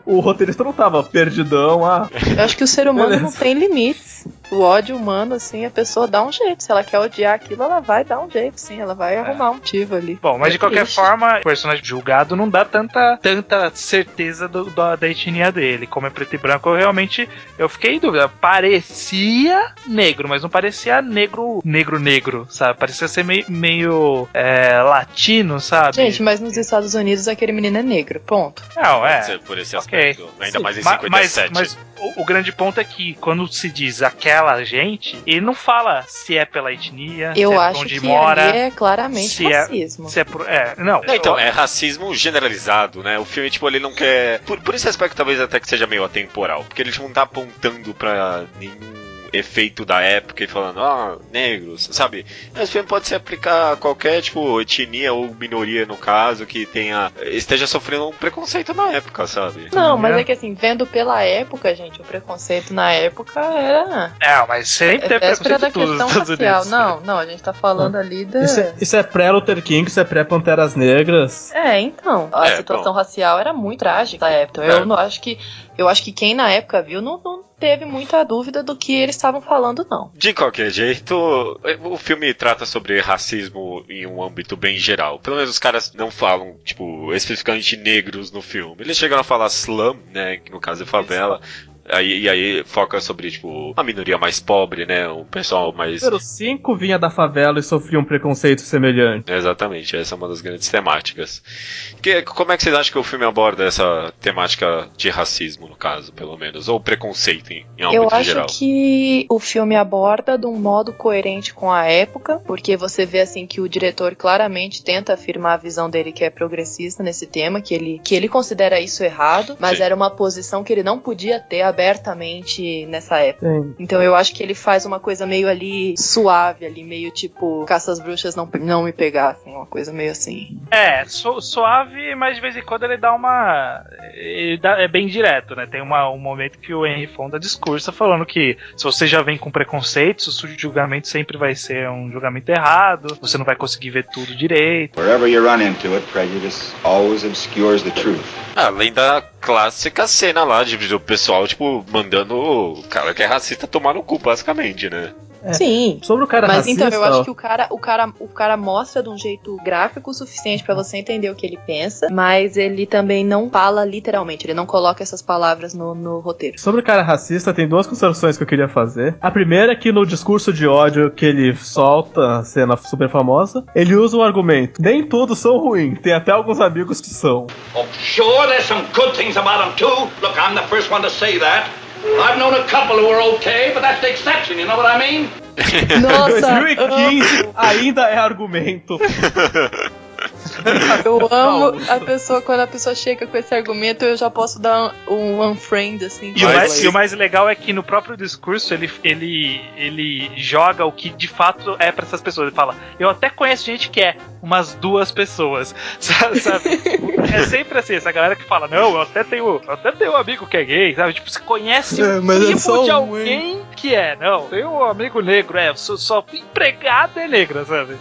C: o roteirista não tava perdidão. Ah,
B: Eu acho que o ser humano
C: Beleza.
B: não tem limites. O ódio humano, assim, a pessoa dá um jeito. Se ela quer odiar aquilo, ela vai dar um jeito, sim. Ela vai arrumar um motivo ali.
D: Bom, mas de
B: É
D: qualquer
B: triste.
D: forma, o personagem julgado não dá tanta, tanta certeza do- da, da etnia dele. Como é preto e branco, eu realmente eu fiquei em dúvida. Parecia negro, mas não parecia negro, negro, negro, sabe? Parecia ser meio, meio é, latino, sabe?
B: Gente, mas nos Estados Unidos aquele menino é negro, ponto.
D: não, é.
A: por esse aspecto. Ainda
C: Sim.
A: mais em
D: Ma-
A: 57.
D: Mas, mas o, o grande ponto é que quando se diz aquela gente, ele não fala se é pela etnia,
B: Eu
D: se é por
B: acho
D: onde
B: que
D: mora,
B: ali é claramente
D: se é-
B: racismo.
D: se é por. É, não.
A: Não, então,
D: eu-
A: é racismo generalizado, né? O filme, tipo, ele não quer. Por, por esse aspecto, talvez até que seja meio atemporal. Porque ele não tá apontando pra nenhum efeito da época e falando, ah, negros, sabe? Esse filme pode se aplicar a qualquer, tipo, etnia ou minoria, no caso, que tenha esteja sofrendo um preconceito na época, sabe?
B: Não, mas é que assim, vendo pela época, gente, o preconceito na época era.
D: É, mas sempre
B: É
D: é preconceito
B: da questão racial.
D: Unidos.
B: Não, não, a gente tá falando ali da.
C: Isso é, isso é pré-Luther King, isso é pré-Panteras Negras.
B: É, então. A
A: É,
B: situação
A: bom.
B: racial era muito trágica na época.
A: É.
B: Eu não acho que. Eu acho que quem na época viu não, não teve muita dúvida do que eles estavam falando, não.
A: De qualquer jeito, o filme trata sobre racismo em um âmbito bem geral. Pelo menos os caras não falam, tipo, especificamente negros no filme. Eles chegam a falar slum, né, que no caso é favela. Aí, e aí foca sobre, tipo, a minoria mais pobre, né, o pessoal mais...
C: Número 5 vinha da favela e sofria um preconceito semelhante.
A: Exatamente, essa é uma das grandes temáticas. Que, como é que vocês acham que o filme aborda essa temática de racismo, no caso, pelo menos? Ou preconceito em, em
B: Eu acho
A: geral?
B: que o filme aborda de um modo coerente com a época, porque você vê assim que o diretor claramente tenta afirmar a visão dele que é progressista nesse tema, que ele, que ele considera isso errado, mas
A: Sim.
B: era uma posição que ele não podia ter abertamente nessa época.
C: Sim.
B: Então eu acho que ele faz uma coisa meio ali suave, ali meio tipo caça às bruxas não, não me pegassem, uma coisa meio assim.
D: É, su- suave, mas de vez em quando ele dá uma. ele dá- é bem direto, né? Tem uma- um momento que o Henry Fonda discursa falando que se você já vem com preconceitos, o seu julgamento sempre vai ser um julgamento errado, você não vai conseguir ver tudo direito.
G: Wherever you run into it, prejudice always obscures the truth.
A: Além da clássica cena lá de, do pessoal, tipo, mandando o cara que é racista tomar no cu, basicamente, né?
C: É.
B: Sim.
C: Sobre o cara
B: Mas
C: racista,
B: então eu acho que o cara, o cara, o cara mostra de um jeito gráfico o suficiente pra você entender o que ele pensa, mas ele também não fala literalmente, ele não coloca essas palavras no, no roteiro.
C: Sobre o cara racista, tem duas considerações que eu queria fazer. A primeira é que no discurso de ódio que ele solta, a cena super famosa, ele usa um argumento. Nem todos são ruins, tem até alguns amigos que são.
F: Oh, sure, there's some good things about him, too. Look, I'm the first one to say that. I've known a couple who were okay, but that's the exception, you know what I mean?
B: Nossa,
C: 2015 ainda é argumento.
B: eu amo a pessoa quando a pessoa chega com esse argumento, eu já posso dar um unfriend assim.
D: E o, mais, e o mais legal é que no próprio discurso ele, ele, ele joga o que de fato é pra essas pessoas. Ele fala: Eu até conheço gente que é umas duas pessoas. Sabe? É sempre assim, essa galera que fala: Não, eu até tenho, eu até tenho um amigo que é gay, sabe? Tipo, você conhece
C: É,
D: um
C: mas é
D: tipo
C: só
D: de
C: um,
D: alguém que é. Não, tem um amigo negro, é, só, só empregada é negra, sabe?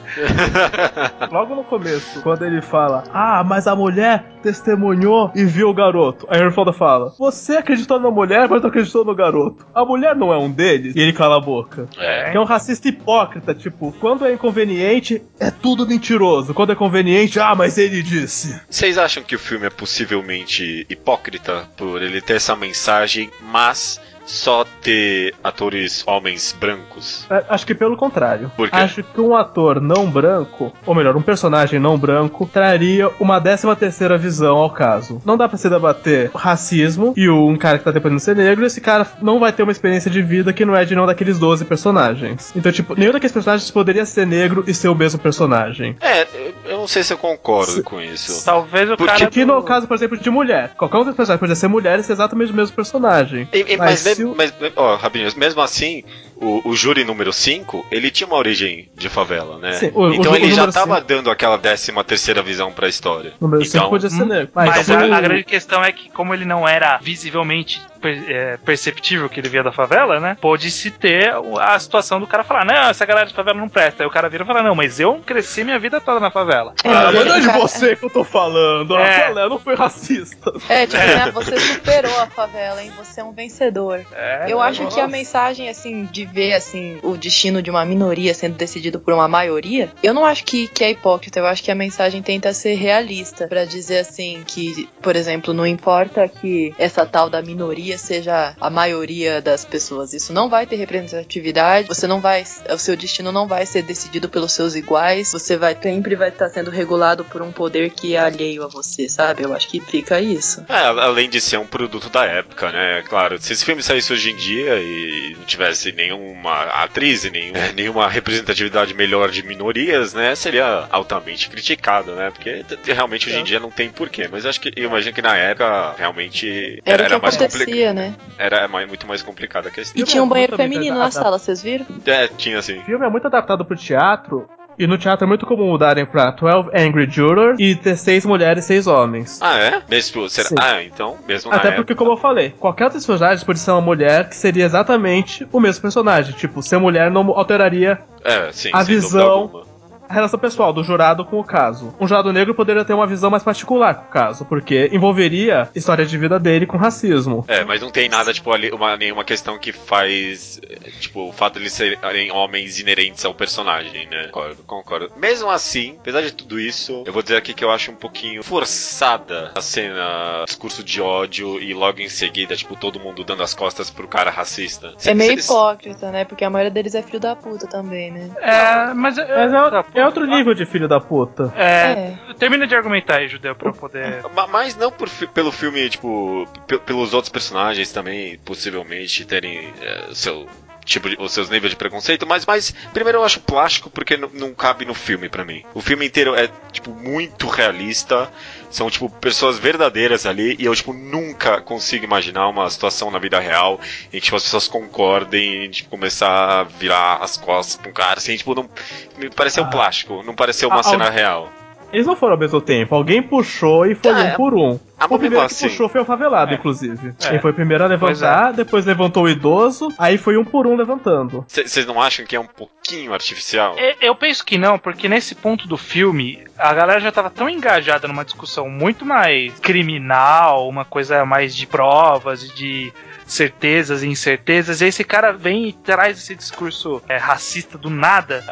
C: Logo no começo, quando ele fala, ah, mas a mulher testemunhou e viu o garoto. Aí o Fonda fala, você acreditou na mulher, mas não acreditou no garoto. A mulher não é um deles? E ele cala a boca.
A: É.
C: Que é um racista hipócrita, tipo, quando é inconveniente, é tudo mentiroso. Quando é conveniente, ah, mas ele disse.
A: Vocês acham que o filme é possivelmente hipócrita por ele ter essa mensagem, mas só ter atores homens brancos?
C: É, Acho que pelo contrário.
A: Por quê?
C: Acho que um ator não branco, ou melhor, um personagem não branco, traria uma décima terceira visão ao caso. Não dá pra se debater racismo e um cara que tá tentando ser negro, esse cara não vai ter uma experiência de vida que não é de nenhum daqueles 12 personagens. Então, tipo, nenhum daqueles personagens poderia ser negro e ser o mesmo personagem.
A: É, eu- não sei se eu concordo
C: Se-
A: com isso.
D: Talvez o
A: Porque
D: cara.
C: Aqui
D: do-
C: no caso, por exemplo, de mulher. Qualquer um dos personagens poderia ser mulher e ser exatamente o mesmo personagem.
A: E- e-
C: Mas
A: mas,
C: se o-
A: mas, ó, rapidinho, mesmo assim, o, o júri número 5, ele tinha uma origem de favela, né?
C: Sim, o- o
A: então
C: ju-
A: ele
C: o
A: já
C: número
A: tava
C: cinco-
A: dando aquela décima terceira visão pra história.
C: O número 5
A: então,
C: podia ser
D: Hum,
C: negro.
D: Mas
C: então
D: a, a
C: o-
D: grande questão é que, como ele não era visivelmente per- é, perceptível que ele via da favela, né? Pôde-se ter o- a situação do cara falar: Não, essa galera de favela não presta. Aí o cara vira e fala: Não, mas eu cresci minha vida toda na favela.
B: É,
C: Ah,
B: mas
C: mas não é de você que eu tô falando. A
D: É.
C: Pelé não foi racista.
B: É, tipo, né, você superou a favela, hein? Você é um vencedor.
D: É,
B: Eu acho que a
C: nossa.
B: mensagem, assim, de ver, assim, o destino de uma minoria sendo decidido por uma maioria, eu não acho que, que é hipócrita. Eu acho que a mensagem tenta ser realista. Pra dizer, assim, que, por exemplo, não importa que essa tal da minoria seja a maioria das pessoas. Isso não vai ter representatividade. Você não vai... O seu destino não vai ser decidido pelos seus iguais. Você vai sempre vai estar sendo regulado por um poder que é alheio a você, sabe? Eu acho que fica isso.
A: É, além de ser um produto da época, né? Claro, se esse filme saísse hoje em dia e não tivesse nenhum nenhuma atriz e nenhum, é, nenhuma representatividade melhor de minorias, né, seria altamente criticado, né? Porque realmente hoje em
B: É.
A: dia não tem porquê. Mas acho que eu imagino que na época realmente
B: Era,
A: era,
B: que
A: mais complicado.
B: acontecia, né?
A: Era mais- muito mais complicada a questão.
B: E tinha um
C: é
B: banheiro
C: muito
B: feminino na sala, vocês viram?
A: É, tinha assim.
C: O filme é muito adaptado pro teatro. E no teatro é muito comum mudarem pra 12 Angry Jurors e ter seis mulheres e seis homens.
A: Ah, é? Mesmo, será?
C: Sim.
A: Ah, então, mesmo
C: Até
A: época.
C: porque, como eu falei, qualquer outro personagem pode ser uma mulher que seria exatamente o mesmo personagem. Tipo, ser mulher não alteraria
A: É, sim,
C: a visão-. A relação pessoal do jurado com o caso. Um jurado negro poderia ter uma visão mais particular com o caso, porque envolveria a história de vida dele com racismo.
A: É, mas não tem nada, tipo, ali, uma, nenhuma questão que faz. Tipo, o fato de eles serem homens inerentes ao personagem, né? Concordo, concordo. Mesmo assim, apesar de tudo isso, eu vou dizer aqui que eu acho um pouquinho forçada a cena discurso de ódio e logo em seguida, tipo, todo mundo dando as costas pro cara racista.
B: É meio
A: cê-
B: hipócrita, né? Porque a maioria deles é filho da puta também, né?
D: É, mas.
C: Mas é, é outro nível de filho da puta.
D: É, termina de argumentar aí, Judeu, pra eu poder.
A: Ma- Mas não por fi- pelo filme, tipo, pe- pelos outros personagens também, possivelmente, terem é, seu tipo de, os seus níveis de preconceito, mas, mas primeiro eu acho plástico porque não, não cabe no filme pra mim. O filme inteiro é, tipo, muito realista, são, tipo, pessoas verdadeiras ali, e eu, tipo, nunca consigo imaginar uma situação na vida real em que, tipo, as pessoas concordem em, tipo, começar a virar as costas pra um cara, assim, tipo, não, me pareceu
C: Ah.
A: plástico, não pareceu uma
C: Ah,
A: cena real.
C: Eles não foram ao mesmo tempo, alguém puxou e foi
A: Ah,
C: um
A: é.
C: por um.
A: Ah,
C: o primeiro que
A: assim.
C: puxou foi o favelado,
D: É.
C: inclusive.
D: É.
C: Ele foi o primeiro a
D: Pois
C: levantar, depois levantou o idoso, aí foi um por um levantando.
A: Vocês não acham que é um pouquinho artificial?
D: É, Eu penso que não, porque nesse ponto do filme, a galera já tava tão engajada numa discussão muito mais criminal, uma coisa mais de provas e de certezas e incertezas, e esse cara vem e traz esse discurso é, racista do nada.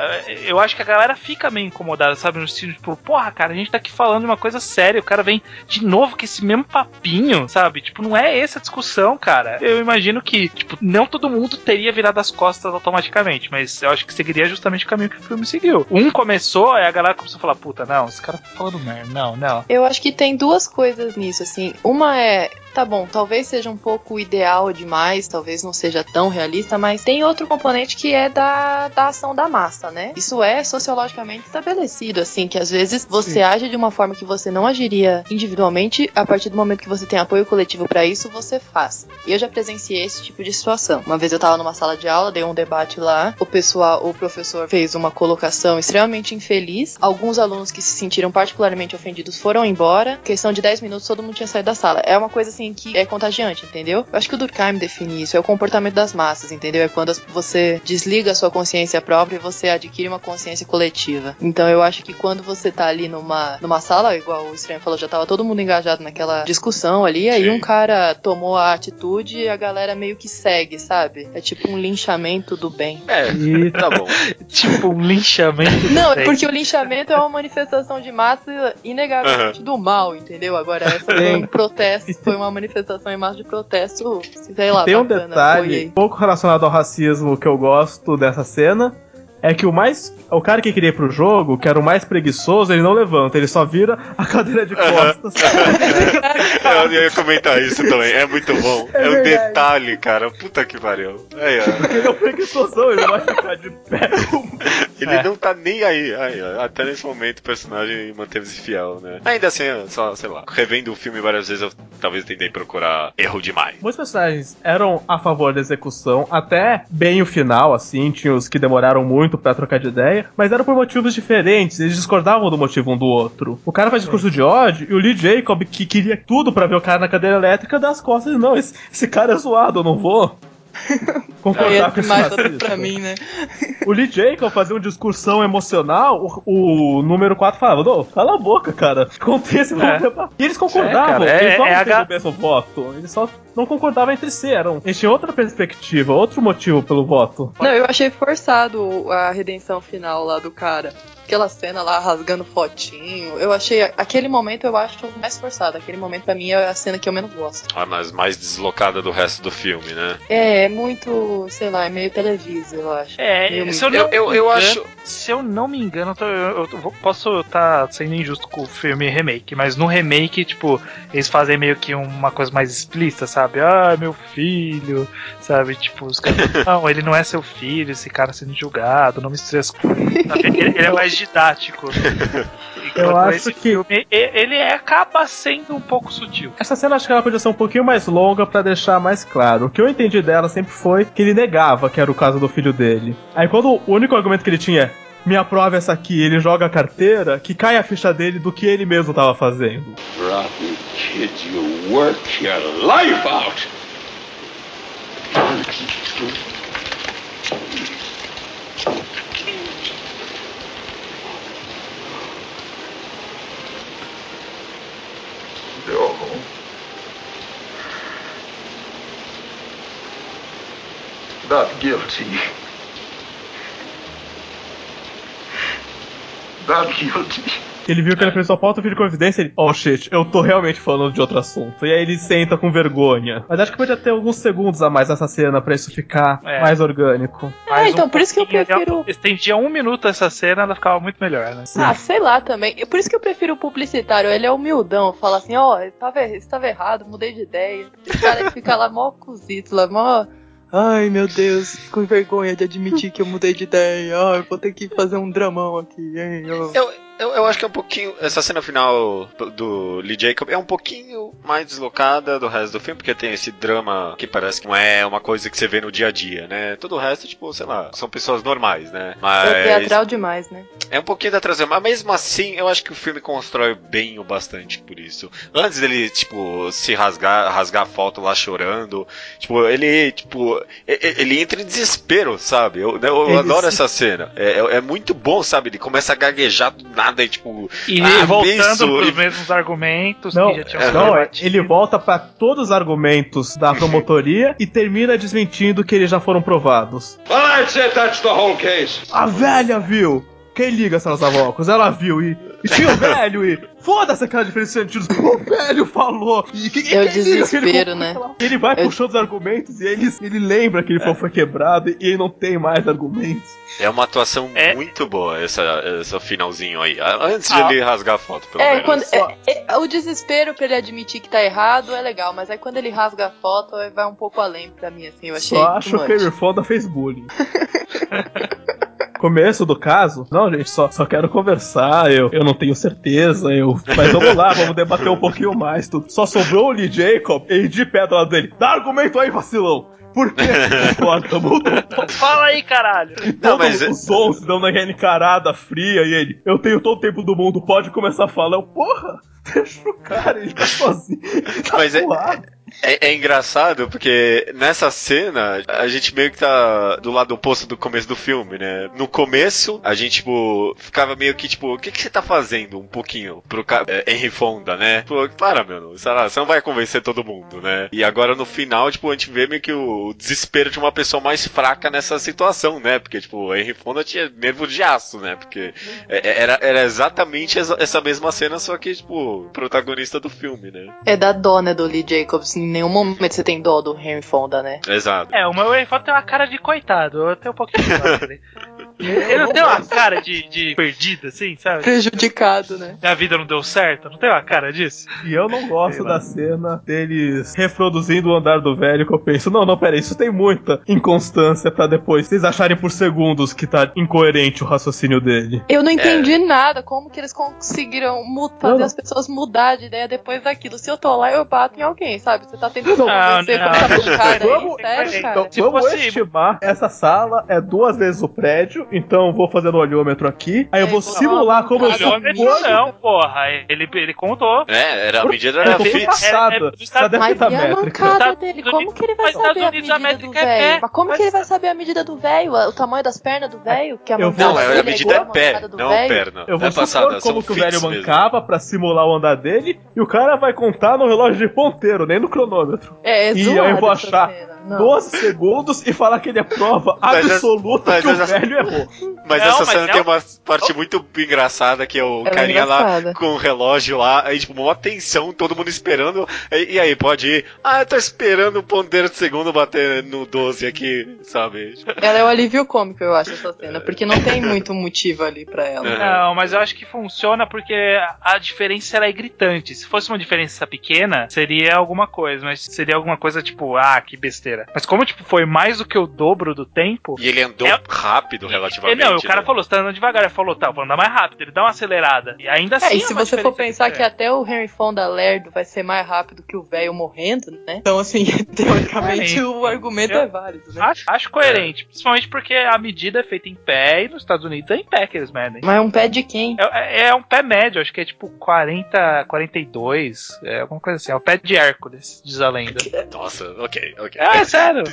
D: Eu acho que a galera fica meio incomodada, sabe? No sentido, tipo, porra, cara, a gente tá aqui falando de uma coisa séria, o cara vem de novo com esse mesmo papinho, sabe? Tipo, não é essa a discussão, cara. Eu imagino que, tipo, não todo mundo teria virado as costas automaticamente, mas eu acho que seguiria justamente o caminho que o filme seguiu. Um começou, aí a galera começou a falar, puta, não, esse cara tá falando merda, não, não.
B: Eu acho que tem duas coisas nisso, assim. Uma é, tá bom, talvez seja um pouco ideal demais, talvez não seja tão realista, mas tem outro componente que é da, da ação da massa, né? Isso é sociologicamente estabelecido, assim, que às vezes você
C: Sim.
B: age de uma forma que você não agiria individualmente, a partir do momento que você tem apoio coletivo pra isso, você faz. E eu já presenciei esse tipo de situação. Uma vez eu tava numa sala de aula, dei um debate lá, o pessoal, o professor fez uma colocação extremamente infeliz. Alguns alunos que se sentiram particularmente ofendidos foram embora. Questão de 10 minutos, todo mundo tinha saído da sala. É uma coisa assim que é contagiante, entendeu? Eu acho que o Durkheim define isso, é o comportamento das massas, entendeu? É quando você desliga a sua consciência própria e você adquire uma consciência coletiva. Então eu acho que quando você tá ali numa, numa sala, igual o Estranho falou, já tava todo mundo engajado naquela discussão ali, aí
A: Sim.
B: um cara tomou a atitude e a galera meio que segue, sabe? É tipo um linchamento do bem.
A: É,
C: E
A: tá bom.
D: Tipo um linchamento. do
B: Não, é
D: bem.
B: porque o linchamento é uma manifestação de massa inegavelmente do mal, entendeu? Agora, essa foi um protesto, foi uma manifestação em massa de protesto, sei lá,
C: tem um
B: bacana,
C: detalhe um pouco relacionado ao racismo que eu gosto dessa cena. É que o mais. O cara que queria ir pro jogo, que era o mais preguiçoso, ele não levanta, ele só vira a cadeira de costas.
A: Eu ia comentar isso também, é muito bom. É,
B: É
A: um detalhe, cara. Puta que pariu. Aí, ó.
C: ele é o preguiçosão, ele vai ficar de pé.
A: Ele
D: É.
A: não tá nem aí. Aí. Até nesse momento o personagem manteve-se fiel, né? Ainda assim, só, sei lá, revendo o filme várias vezes, eu talvez tentei procurar erro demais.
C: Muitos personagens eram a favor da execução, até bem o final, assim, tinha os que demoraram muito pra trocar de ideia, mas eram por motivos diferentes, eles discordavam do motivo um do outro. O cara faz discurso de ódio e o Lee Jacob, que queria tudo pra ver o cara na cadeira elétrica, das costas, não, esse, esse cara é zoado, eu não vou. Concordar
B: Aí
C: com
B: é
C: esse racista.
B: pra mim, né?
C: O Lee Jacob fazia uma discursão emocional, o, o número 4 falava, não, cala a boca, cara. Acontece,
D: É.
C: E eles concordavam,
D: É, cara, é-
C: eles só
D: é
C: não mesmo voto. Eles só não concordavam entre si, eram. Eles tinham outra perspectiva, outro motivo pelo voto.
B: Não, eu achei forçado a redenção final lá do cara. Aquela cena lá rasgando fotinho. Eu achei. Aquele momento eu acho mais forçado. Aquele momento pra mim é a cena que eu menos gosto.
A: Ah, mas mais deslocada do resto do filme, né?
B: É, é muito, sei lá, é meio televisa, eu acho.
D: É,
B: Meio-
D: se eu,
A: Eu-
D: não
A: eu-
D: me
A: eu
D: engano-
A: acho-
D: Se eu não me engano, eu, tô- eu- eu posso estar sendo injusto com o filme remake, mas no remake, tipo, eles fazem meio que uma coisa mais explícita, sabe? Ah, meu filho, sabe? Tipo, os caras. não, ele não é seu filho, esse cara sendo julgado, não coisas. sabe? Ele, ele é mais didático. Enquanto
C: acho que-
D: filme, ele é- acaba sendo um pouco sutil.
C: Essa cena acho que ela podia ser um pouquinho mais longa pra deixar mais claro. O que eu entendi dela sempre foi que ele negava que era o caso do filho dele. Aí quando o único argumento que ele tinha é me aprova essa aqui, ele joga a carteira, que cai a ficha dele do que ele mesmo tava fazendo.
F: Rotten kid, you work your life out. No. Not guilty. Not guilty.
C: Ele viu que ele fez sua pauta, vídeo confidência, ele, oh shit, eu tô realmente falando de outro assunto. E aí ele senta com vergonha. Mas acho que podia ter alguns segundos a mais nessa cena pra isso ficar
D: É.
C: mais orgânico.
D: Mais
B: então,
D: um
B: por isso que eu prefiro-
D: Estendia um minuto essa cena, ela ficava muito melhor, né?
B: Ah, sei lá também. Por isso que eu prefiro o publicitário. Ele é humildão. Fala assim, ó, estava, estava errado, mudei de ideia. Esse cara que fica lá mó cozito, lá mó... Ai, meu Deus, com vergonha de admitir que eu mudei de ideia. Ai, vou ter que fazer um dramão aqui, hein? ó.
A: Eu, eu, eu acho que é um pouquinho. Essa cena final do Lee Jacob é um pouquinho mais deslocada do resto do filme, porque tem esse drama que parece que não é uma coisa que você vê no dia a dia, né? Todo o resto, tipo, sei lá, são pessoas normais, né?
B: É
A: Mas.
B: teatral demais, né?
A: É um pouquinho da traseira, mas mesmo assim, eu acho que o filme constrói bem o bastante por isso. Antes dele, tipo, se rasgar, rasgar a foto lá chorando, tipo, ele, tipo, ele entra em desespero, sabe? Eu, eu adoro essa cena. É, é- é muito bom, sabe? Ele começa a gaguejar do nada e, tipo,
D: E
A: Ah,
D: voltando pros
A: e-
D: mesmos argumentos
C: Não,
D: que já tinham sido
C: não, é, ele volta pra todos os argumentos da promotoria e termina desmentindo que eles já foram provados.
F: It. That's the whole case.
C: A velha viu! Quem liga, Salas Avocos? Ela viu e, e tinha o velho e. Foda-se aquela diferença de sentidos. O velho falou! E, que-
B: É o
C: ele
B: desespero, né?
C: Ele vai
B: Eu-
C: puxando os argumentos e ele, ele lembra que ele foi, foi quebrado e ele não tem mais argumentos.
A: é uma atuação
D: É.
A: muito boa, essa, esse finalzinho aí. Antes
D: Ah.
A: de ele rasgar a foto, pelo
B: É,
A: menos.
B: quando, é, é, o desespero pra ele admitir que tá errado é legal, mas aí quando ele rasga a foto, vai um pouco além pra mim, assim, eu achei.
C: Só acho que o Fonda fez bullying. Começo do caso, não, gente, só, só quero conversar, eu, eu não tenho certeza, eu. Mas vamos lá, vamos debater um pouquinho mais. Tudo. Só sobrou o Lee Jacob e de pé do lado dele. Dá argumento aí, vacilão! Por que? Mudou.
D: Fala aí, caralho!
C: Todos
A: mas
C: os sons dão naquela encarada fria e ele, eu tenho todo o tempo do mundo, pode começar a falar. Eu, porra, deixa o cara, ele tá sozinho. Ele tá
A: Mas é-. É, é engraçado porque nessa cena a gente meio que tá do lado oposto do começo do filme, né? No começo a gente, tipo, ficava meio que, tipo, o que, que você tá fazendo um pouquinho pro é, Henry Fonda, né? Pô, para, meu, sei lá, você não vai convencer todo mundo, né? E agora no final, tipo, a gente vê meio que o desespero de uma pessoa mais fraca nessa situação, né? Porque, tipo, Henry Fonda tinha nervo de aço, né? Porque é- é- era, era exatamente essa mesma cena, só que, tipo, protagonista do filme, né?
B: É da dó, né, do Lee Jacobs. Em nenhum momento você tem dó do Henry Fonda, né?
A: Exato.
D: É, o meu Eiffel tem uma cara de coitado, eu tenho um pouquinho de dó dele. Ele não tem uma cara de, de perdido, assim, sabe?
B: Prejudicado, né?
D: Minha vida não deu certo, não tem uma cara disso?
C: E eu não gosto da cena deles reproduzindo o andar do velho, que eu penso, não, não, peraí, isso tem muita inconstância pra depois vocês acharem por segundos que tá incoerente o raciocínio dele.
B: Eu não entendi nada. Como que eles conseguiram fazer as pessoas mudar de ideia depois daquilo? Se eu tô lá, eu bato em alguém, sabe? Você tá tentando
C: Não,
B: convencer
D: não.
B: com essa bancada aí,
C: Vamos-
B: sério, cara?
C: Então,
D: Se
C: vamos
D: fosse-
C: estimar, essa sala é duas vezes o prédio, então vou fazer no olhômetro aqui, aí eu
B: É,
C: vou
B: vou
C: simular como eu sou gordo.
D: não, porra. Ele, ele contou.
A: É, era, a medida
C: É,
A: era
C: tô
A: fixa.
C: passada.
D: É, é, dos
C: Cadê a
B: Mas
C: fita
B: a
C: métrica?
B: dele? Como que ele vai
D: mas
B: saber a
D: Estados Unidos, a
B: medida do
D: métrica é
B: velho?
D: pé.
B: Mas como
D: Mas-
B: que ele vai saber a medida do velho? O tamanho das pernas do velho? Que a
C: Eu
A: Não, é, a medida é pé, não
B: velho?
A: perna.
C: Eu vou
A: é
C: supor como que o velho mancava pra simular o andar dele, e o cara vai contar no relógio de ponteiro, nem no cronômetro.
B: É, é
C: E aí eu vou achar
B: cena. Não.
C: 12 segundos e falar que ele é prova
A: é-
C: absoluta
A: mas
C: que o velho errou.
A: Mas
D: Não,
A: essa
D: mas
A: cena
D: é
A: tem
D: um-
A: uma parte muito engraçada que é o
B: é
A: carinha lá
B: engraçada.
A: com o relógio lá, aí tipo, uma tensão, todo mundo esperando. E, e aí, pode ir? Ah, eu tô esperando o ponteiro de segundo bater no 12 aqui, sabe?
B: Ela é o alívio cômico, eu acho, essa cena. Porque não tem muito motivo ali pra ela.
A: É.
D: Não, mas eu acho que funciona porque a diferença ela é gritante. Se fosse uma diferença pequena, seria alguma coisa, mas seria alguma coisa tipo, ah, que besteira. Mas como tipo foi mais do que o dobro do tempo,
A: E ele andou
D: É-
A: rápido relativamente.
D: Não, o cara
A: né?
D: falou, você tá andando devagar, ele falou, tá, vou andar mais rápido, ele dá uma acelerada. E ainda assim
B: É, e
D: é
B: se
D: uma
B: você for pensar que
D: gritante.
B: até o Henry Fonda lerdo vai ser mais rápido que o velho morrendo, né? Então, assim, teoricamente
D: Sim.
B: o argumento
D: Eu-
B: é válido, né?
D: Acho, acho coerente, principalmente porque a medida é feita em pé e nos Estados Unidos é em pé que eles medem.
B: Mas é um pé de quem?
D: É, é um pé médio, acho que é tipo 40, 42, é alguma coisa assim. É o pé de Hércules, diz a lenda.
A: Nossa, ok, ok.
D: É, sério.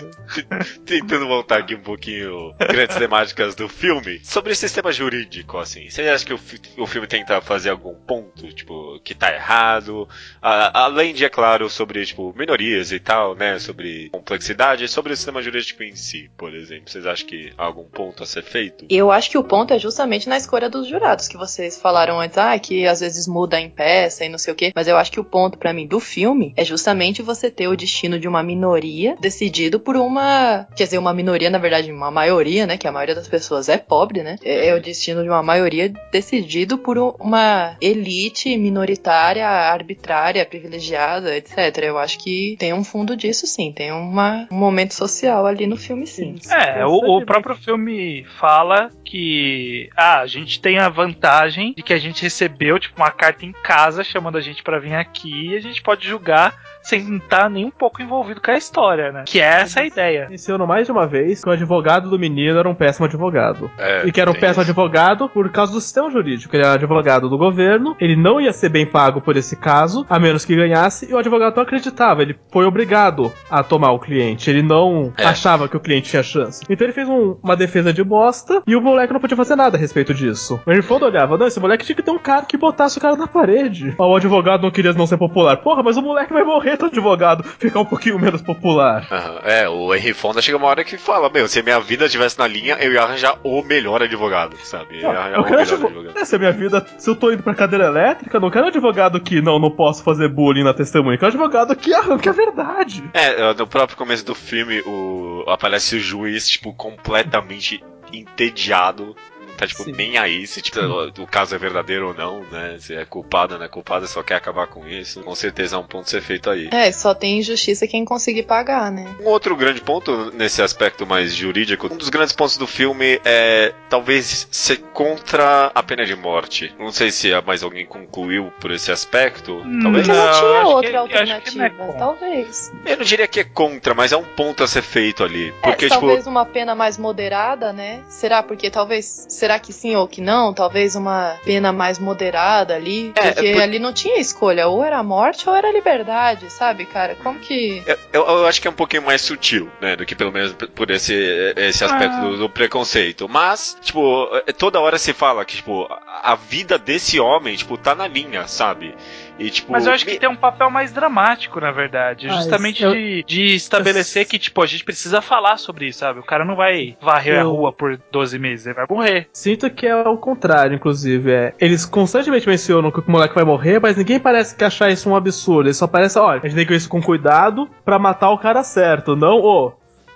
A: Tentando voltar aqui um pouquinho grandes temáticas do filme. Sobre o sistema jurídico, assim. Você acha que o, fi- o filme tenta fazer algum ponto, tipo, que tá errado? A- além de, é claro, sobre, tipo, minorias e tal, né? Sobre complexidade, sobre o sistema jurídico em si, por exemplo. Vocês acham que há algum ponto a ser feito?
B: Eu acho que o ponto é justamente na escolha dos jurados, que vocês falaram antes, ah, que às vezes muda em peça e não sei o quê. Mas eu acho que o ponto pra mim do filme é justamente você ter o destino de uma minoria decidido por uma. Quer dizer, uma minoria, na verdade, uma maioria, né? Que a maioria das pessoas é pobre, né? É, é o destino de uma maioria decidido por um- uma elite minoritária, arbitrária, privilegiada, etc. Eu acho que tem um fundo disso, sim. Tem uma, um momento social ali no filme, sim.
D: É, o, o próprio filme fala que ah, a gente tem a vantagem de que a gente recebeu tipo uma carta em casa chamando a gente pra vir aqui e a gente pode julgar sem estar nem um pouco envolvido com a história, né? Que é essa a ideia.
C: Mencionou mais de uma vez que o advogado do menino era um péssimo advogado.
A: É,
C: E que era um péssimo
A: isso.
C: advogado por causa do sistema jurídico. Ele era advogado do governo, ele não ia ser bem pago por esse caso, a menos que ganhasse, e o advogado não acreditava. Ele foi obrigado a tomar o cliente. Ele não
A: É.
C: achava que o cliente tinha chance. Então ele fez um- uma defesa de bosta e o moleque não podia fazer nada a respeito disso. O Henry olhava, não, esse moleque tinha que ter um cara que botasse o cara na parede. Ó, O advogado não queria não ser popular. Porra, mas o moleque vai morrer do advogado ficar um pouquinho menos popular.
A: Aham, É, o Henry Fonda chega uma hora que fala, meu, se a minha vida estivesse na linha, eu ia arranjar o melhor advogado, sabe? Eu ia arranjar
C: Eu
A: o melhor
C: advo-
A: advogado.
C: É, se a minha vida. Se eu tô indo pra cadeira elétrica, não quero advogado que não, não posso fazer bullying na testemunha. Quero advogado que arranque a verdade.
A: É, no próprio começo do filme, o, aparece o juiz, tipo, completamente entediado. Tá, tipo,
C: Sim.
A: nem aí se tipo, o caso é verdadeiro ou não, né? Se é culpado ou não é culpado, só quer acabar com isso. Com certeza é um ponto a ser feito aí.
B: É, só tem injustiça quem conseguir pagar, né?
A: Um outro grande ponto nesse aspecto mais jurídico, um dos grandes pontos do filme é talvez ser contra a pena de morte. Não sei se mais alguém concluiu por esse aspecto. Talvez.
B: Porque não,
D: Não,
B: tinha outra
D: que- é
B: alternativa.
D: contra.
B: talvez.
A: Eu não diria que é contra, mas é um ponto a ser feito ali.
B: É,
A: Porque, tipo.
B: talvez uma pena mais moderada, né? Será? Porque talvez. Será que sim ou que não? Talvez uma pena mais moderada ali.
A: É,
B: Porque
A: por-
B: ali não tinha escolha. Ou era morte ou era liberdade, sabe, cara? Como que.
A: Eu, eu- eu acho que é um pouquinho mais sutil, né? Do que pelo menos por esse, esse aspecto
D: Ah.
A: do, do preconceito. Mas, tipo, é- toda hora se fala que, tipo, a a vida desse homem, tipo, tá na linha, sabe? E, tipo.
D: Mas eu acho que
A: me-
D: tem um papel mais dramático, na verdade.
C: Ah,
D: Justamente
C: eu-
D: de, de estabelecer que, tipo, a gente precisa falar sobre isso, sabe? O cara não vai varrer a
C: Eu-
D: rua por 12 meses, ele vai morrer.
C: Sinto que é o contrário, inclusive. É, eles constantemente mencionam que o moleque vai morrer, mas ninguém parece que achar isso um absurdo. Eles só parecem, olha, a gente tem que ver isso com cuidado pra matar o cara certo, não, ô,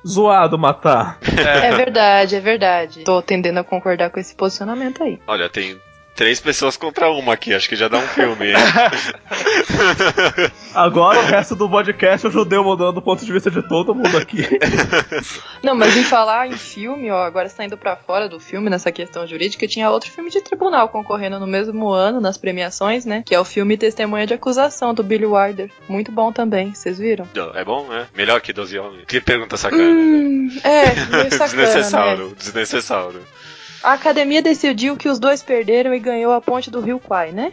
C: zoado matar.
B: É verdade, é verdade. Tô tendendo a concordar com esse posicionamento aí.
A: Olha, tem três pessoas contra uma aqui, acho que já dá um filme, hein?
C: Agora o resto do podcast eu judeu mudando o ponto de vista de todo mundo aqui.
B: Não, mas em falar em filme, ó, agora saindo pra fora do filme nessa questão jurídica, tinha outro filme de tribunal concorrendo no mesmo ano nas premiações, né? Que é o filme Testemunha de Acusação do Billy Wilder. Muito bom também, vocês viram?
A: é bom, né? Melhor que 12 homens. Que pergunta sacana.
B: Hum, é, meio sacana, né?
A: desnecessário, desnecessário.
B: A academia decidiu que os dois perderam e ganhou a ponte do Rio Kwai, né?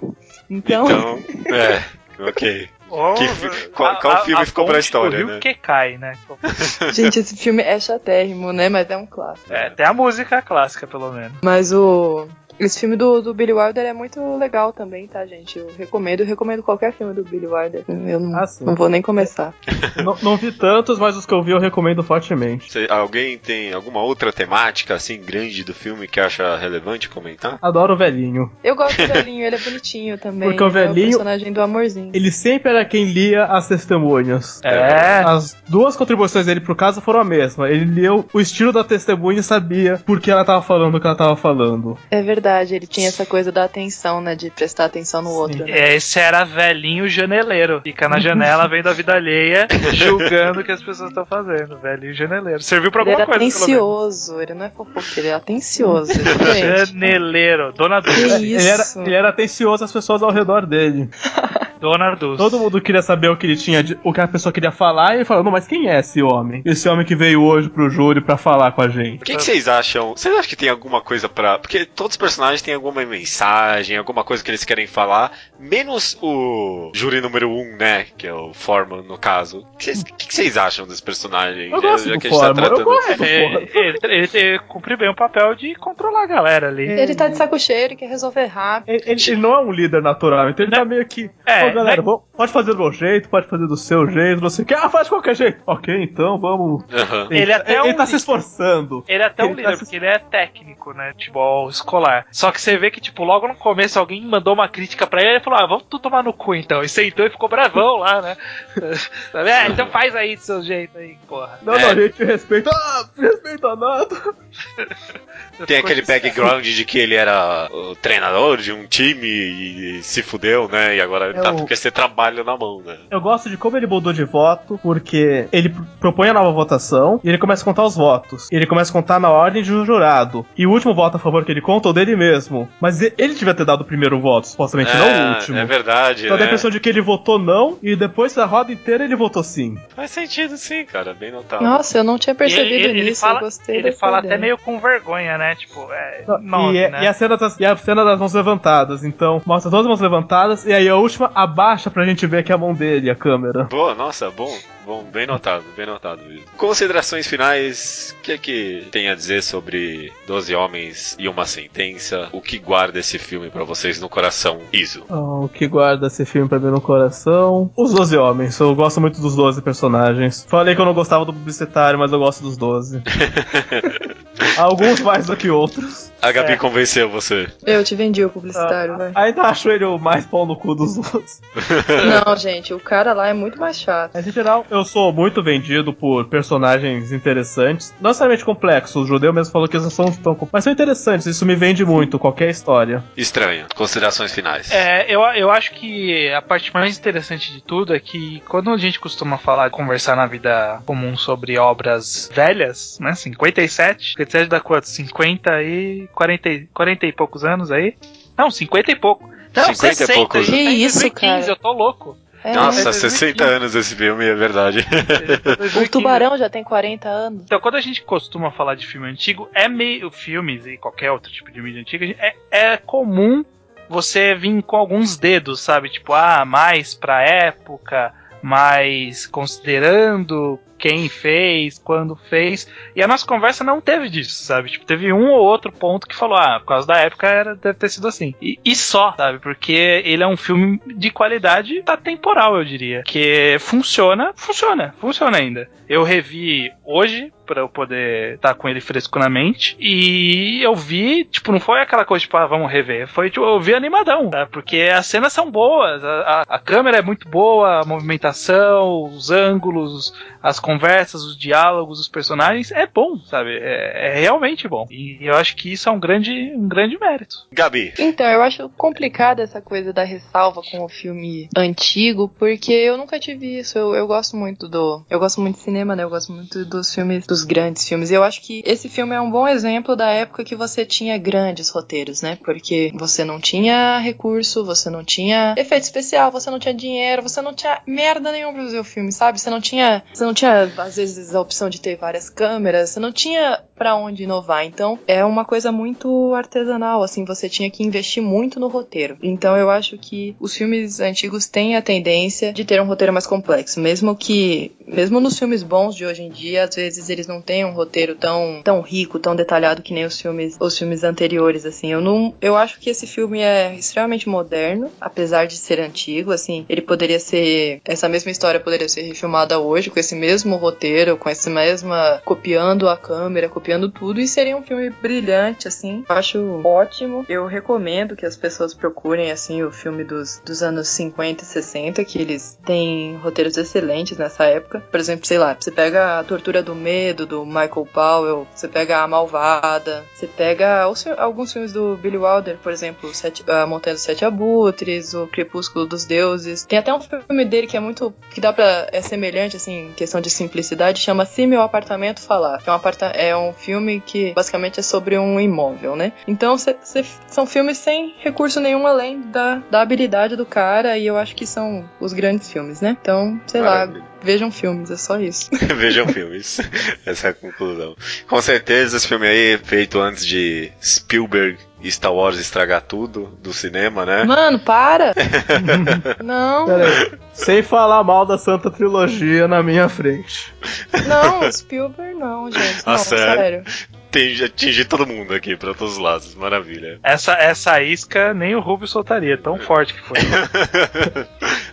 B: Então,
A: Então, é, ok. Que qual- qual filme ficou pra
D: ponte
A: história,
D: do Rio
A: né?
D: que cai, né?
B: gente, esse filme é chatérrimo, né? Mas é um clássico.
D: É, tem a música clássica, pelo menos.
B: Mas o. Esse filme do, do Billy Wilder é muito legal também, tá, gente? Eu recomendo, eu recomendo qualquer filme do Billy Wilder. Eu não,
C: Ah,
B: não vou nem começar.
C: não, não vi tantos, mas os que eu vi eu recomendo fortemente.
A: Cê- alguém tem alguma outra temática assim grande do filme que acha relevante comentar?
C: Adoro o velhinho.
B: Eu gosto do velhinho, ele é bonitinho também.
C: Porque o
B: ele É
C: velhinho-
B: o personagem do amorzinho.
C: Ele sempre era quem lia as testemunhas.
D: É.
C: As duas contribuições dele pro caso foram a mesma. Ele leu o estilo da testemunha e sabia por que ela tava falando o que ela tava falando.
B: É verdade, ele tinha essa coisa da atenção, né? De prestar atenção no outro. Né?
D: Esse era velhinho janeleiro. Fica na janela vendo a vida alheia, julgando o que as pessoas estão fazendo. Velhinho janeleiro. Serviu pra
B: Ele
D: alguma
B: era
D: coisa,
B: atencioso, ele não é fofoqueiro, ele é atencioso. é.
D: Janeleiro. Dona Dulce.
B: isso?
C: Ele era, ele era atencioso às pessoas ao redor dele.
D: Dona Dulce.
C: Todo mundo queria saber o que ele tinha, o que a pessoa queria falar, e ele falou: Não, mas quem é esse homem? Esse homem que veio hoje pro júri pra falar com a gente.
A: O que que vocês acham? Vocês acham que tem alguma coisa pra. Porque todos os personagens têm alguma mensagem, alguma coisa que eles querem falar, menos o júri número um, né? Que é o Foreman, no caso. O que vocês- que que acham desse personagem?
C: Eu gosto do
A: a gente
C: Foreman, eu gosto
D: É,
C: Foreman.
D: ele, ele, ele cumpre bem o papel de controlar a galera ali.
B: Ele tá de saco cheio, ele quer resolver rápido.
C: Ele, ele- ele não é um líder natural, então ele tá meio que.
D: É,
C: Ô, galera,
D: né?
C: pode fazer do meu jeito, pode fazer do seu jeito, não sei o que. Ah, faz de qualquer jeito. Ok, então vamos.
A: Aham.
D: Ele até é
C: ele
D: um
C: tá se esforçando.
D: Ele é até um
C: Ele tá
D: líder,
C: se-
D: porque ele é técnico, né? Futebol escolar. Só que você vê que, tipo, logo no começo alguém mandou uma crítica pra ele e ele falou: Ah, vamos tu tomar no cu então. E sentou e ficou bravão lá, né? É, então faz aí do seu jeito aí, porra.
C: Não,
A: É.
C: não, a gente respeita. Ah, respeita nada.
A: Tem aquele background de que ele era o treinador de um time e, se fudeu, né? E agora ele tá
C: Eu-
A: porque você trabalha na mão, né?
C: Eu gosto de como ele mudou de voto, porque ele pr- propõe a nova votação e ele começa a contar os votos. E ele começa a contar na ordem de jurado. E o último voto a favor que ele conta é o dele mesmo. Mas ele devia ter dado o primeiro voto, supostamente, não o último.
A: é verdade,
C: Então dá a
A: né?
C: impressão de que ele votou não e depois da roda inteira ele votou sim.
A: Faz sentido sim, cara, bem notado.
B: Nossa, eu não tinha percebido
D: ele, ele, ele
B: nisso,
D: fala,
B: eu gostei
D: ele fala
B: ideia.
D: até meio com vergonha, né? Tipo, é. nove,
C: e, é-
D: né?
C: e a cena das, e a cena das mãos levantadas. Então, mostra todas as mãos levantadas e aí a última abaixa pra gente ver que é a mão dele, a câmera.
A: Boa, nossa, bom, bom, bem notado, bem notado mesmo. Considerações finais, o que é que tem a dizer sobre 12 Homens e uma Sentença? O que guarda esse filme pra vocês no coração, Iso?
C: Ah, o que guarda esse filme pra mim no coração? Os 12 homens. Eu gosto muito dos 12 personagens. Falei que eu não gostava do publicitário, mas eu gosto dos 12. Alguns mais do que outros.
A: A Gabi
D: É.
A: convenceu você.
B: Eu te vendi o publicitário,
C: Ah,
B: vai.
C: ainda acho ele o mais pau no cu dos outros.
B: Não, gente, o cara lá é muito mais chato.
C: Mas em geral, eu sou muito vendido por personagens interessantes. Não necessariamente complexos. O judeu mesmo falou que eles não são tão complexos. Mas são interessantes. Isso me vende muito, qualquer história.
A: Estranho. Considerações finais.
D: É, eu, eu acho que a parte mais interessante de tudo é que quando a gente costuma falar, conversar na vida comum sobre obras velhas, né? 57, 57 dá quanto? 50 e 40, e- 40 e poucos anos aí? Não, 50 e pouco. Não,
A: 50 e
D: 60.
A: poucos.
D: a gente tá em
B: Que isso,
D: 2015,
B: cara.
D: Eu tô louco.
B: É,
A: Nossa,
D: é
A: 60 anos esse filme, é verdade.
B: o
D: 2015.
B: tubarão já tem 40 anos.
D: Então, quando a gente costuma falar de filme antigo, é meio filmes e qualquer outro tipo de mídia antiga, é, é comum você vir com alguns dedos, sabe? Tipo, ah, mais pra época, mais considerando quem fez, quando fez. E a nossa conversa não teve disso, sabe? Tipo, teve um ou outro ponto que falou, ah, por causa da época era, deve ter sido assim. E, e só, sabe? Porque ele é um filme de qualidade atemporal, eu diria. Que funciona, funciona, funciona ainda. Eu revi hoje pra eu poder estar com ele fresco na mente. E eu vi, tipo, não foi aquela coisa, tipo, ah, vamos rever. Foi, tipo, eu vi animadão, tá? Porque as cenas são boas, a, a- a câmera é muito boa, a movimentação, os ângulos, as conversas, os diálogos, os personagens, é bom, sabe? É, é realmente bom. E eu acho que isso é um grande, um grande mérito.
A: Gabi.
B: Então, eu acho complicado essa coisa da ressalva com o filme antigo, porque eu nunca tive isso. Eu, eu gosto muito do. Eu gosto muito de cinema, né? Eu gosto muito dos filmes, dos grandes filmes. E eu acho que esse filme é um bom exemplo da época que você tinha grandes roteiros, né? Porque você não tinha recurso, você não tinha efeito especial, você não tinha dinheiro, você não tinha merda nenhuma pra fazer o filme, sabe? Você não tinha. Você não tinha, às vezes, a opção de ter várias câmeras, você não tinha pra onde inovar. Então, é uma coisa muito artesanal, assim, você tinha que investir muito no roteiro. Então, eu acho que os filmes antigos têm a tendência de ter um roteiro mais complexo, mesmo que, mesmo nos filmes bons de hoje em dia, às vezes eles não têm um roteiro tão, tão rico, tão detalhado que nem os filmes, os filmes anteriores, assim. Eu não, eu acho que esse filme é extremamente moderno, apesar de ser antigo, assim, ele poderia ser, essa mesma história poderia ser refilmada hoje com esse mesmo roteiro, com essa mesma copiando a câmera, copiando tudo e seria um filme brilhante, assim. Acho ótimo. Eu recomendo que as pessoas procurem, assim, o filme dos, dos anos 50 e 60, que eles têm roteiros excelentes nessa época. Por exemplo, sei lá, você pega a Tortura do Medo, do Michael Powell, você pega A Malvada, você pega os, alguns filmes do Billy Wilder, por exemplo, Sete, A Montanha dos Sete Abutres, O Crepúsculo dos Deuses. Tem até um filme dele que é muito. que dá pra. é semelhante, assim, em questão de simplicidade, chama Se Meu Apartamento Falar. Que é um, aparta é um filme que basicamente é sobre um imóvel, né? Então cê, cê, são filmes sem recurso nenhum além da, da habilidade do cara, e eu acho que são os grandes filmes, né? Então, sei
A: Maravilha.
B: lá. Vejam filmes, é só isso.
A: Vejam filmes. Essa é a conclusão. Com certeza esse filme aí é feito antes de Spielberg Star Wars estragar tudo do cinema, né?
B: Mano, para! não,
C: Peraí, sem falar mal da Santa Trilogia na minha frente.
B: não, Spielberg não, gente.
A: Ah,
B: Não,
A: sério?
B: sério.
A: Tem, atingir todo mundo aqui, pra todos os lados. Maravilha.
D: Essa, essa isca nem o Rubio soltaria, tão forte que foi.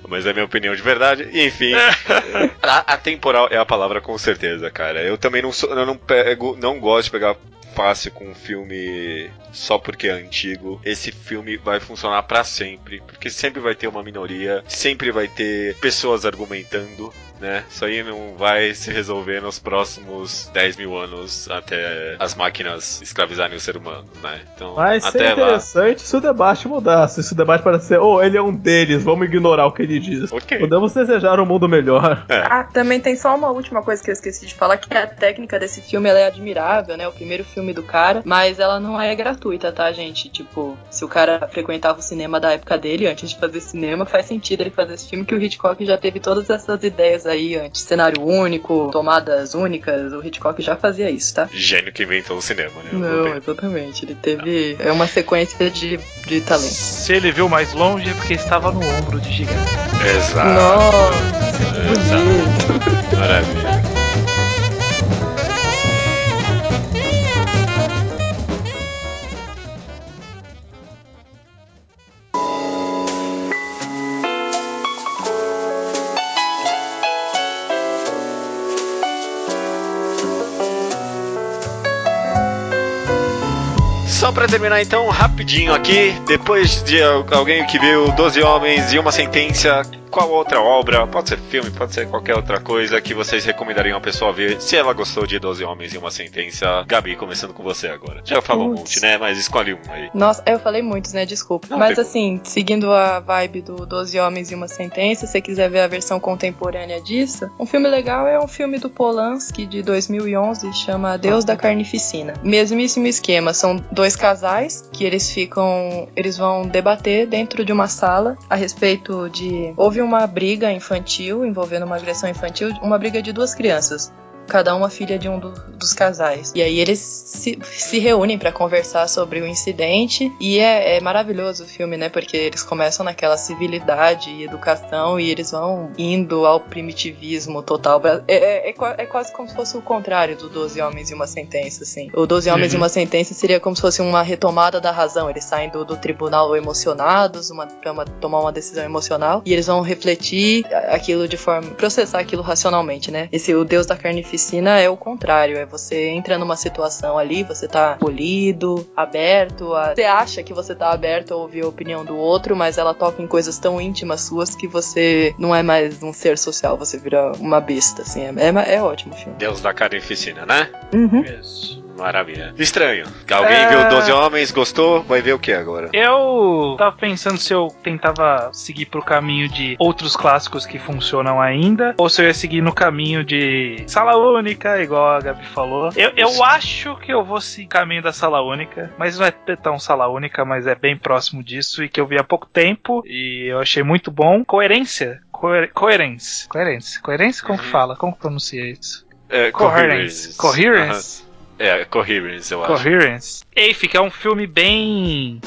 A: Mas é minha opinião de verdade. E, enfim, a, atemporal é a palavra com certeza, cara. Eu também não sou, eu não pego, não gosto de pegar fácil com um filme só porque é antigo. Esse filme vai funcionar pra sempre, porque sempre vai ter uma minoria, sempre vai ter pessoas argumentando. Né? Isso aí não vai se resolver nos próximos 10 mil anos até as máquinas escravizarem o ser humano, né? Então,
C: Mas
A: até
C: seria
A: lá.
C: interessante se o debate mudasse. Se o debate parecer, oh, ele é um deles, vamos ignorar o que ele diz.
A: Ok.
C: Podemos desejar um mundo melhor.
B: Ah, também tem só uma última coisa que eu esqueci de falar, que a técnica desse filme ela é admirável, né? O primeiro filme do cara, mas ela não é gratuita, tá, gente? Tipo, se o cara frequentava o cinema da época dele, antes de fazer cinema, faz sentido ele fazer esse filme, que o Hitchcock já teve todas essas ideias aí antes. Cenário único, tomadas únicas, o Hitchcock já fazia isso, tá?
A: Gênio que inventou o cinema, né?
B: Não, exatamente. Ele teve. É uma sequência de, de talentos.
D: Se ele viu mais longe é porque estava no ombro de gigante.
A: Exato.
B: Nossa,
A: Exato. Maravilha. Pra terminar então, rapidinho aqui, depois de al- alguém que viu 12 Homens e uma Sentença, qual outra obra, pode ser filme, pode ser qualquer outra coisa que vocês recomendariam a pessoa ver, se ela gostou de 12 Homens e uma Sentença? Gabi, começando com você agora. Já falou um
B: Putz.
A: monte, né? Mas escolhe um aí.
B: Nossa, eu falei muitos, né? Desculpa.
A: Não,
B: Mas
A: tem
B: assim, seguindo a vibe do Doze Homens e uma Sentença, se você quiser ver a versão contemporânea disso, um filme legal é um filme do Polanski de 2011, chama Deus da Carnificina. Mesmíssimo esquema, são dois casais que eles ficam, eles vão debater dentro de uma sala a respeito de houve uma briga infantil envolvendo uma agressão infantil, uma briga de duas crianças cada uma filha de um do- dos casais. E aí eles se, se reúnem pra conversar sobre o incidente e é, é maravilhoso o filme, né? Porque eles começam naquela civilidade e educação e eles vão indo ao primitivismo total. É, é- é é quase como se fosse o contrário do Doze Homens e uma Sentença, assim. O Doze Homens e uma Sentença seria como se fosse uma retomada da razão. Eles saem do, do tribunal emocionados, uma, pra uma- tomar uma decisão emocional e eles vão refletir aquilo de forma processar aquilo racionalmente, né? Esse o Deus da carnificina é o contrário, é você entra numa situação ali, você tá polido, aberto, a... você acha que você tá aberto a ouvir a opinião do outro, mas ela toca em coisas tão íntimas suas que você não é mais um ser social, você vira uma besta, assim, é, é, é ótimo o filme.
A: Deus da Carnificina, né?
B: Uhum.
D: Isso.
A: Maravilha. Estranho. Alguém
D: É.
A: viu 12 Homens, gostou? Vai ver o que agora?
D: Eu tava pensando se eu tentava seguir pro caminho de outros clássicos que funcionam ainda, ou se eu ia seguir no caminho de sala única, igual a Gabi falou. Eu, eu acho que eu vou seguir o caminho da sala única, mas não é tão sala única, mas é bem próximo disso e que eu vi há pouco tempo e eu achei muito bom. Coerência. Coer coerência. Coerência. Coerência? Como que
A: Uhum.
D: fala? Como que pronuncia isso?
A: É,
D: Coherence. Coherence.
A: Aham. É, Coherence, eu acho.
D: Coherence. Afe, que é um filme bem.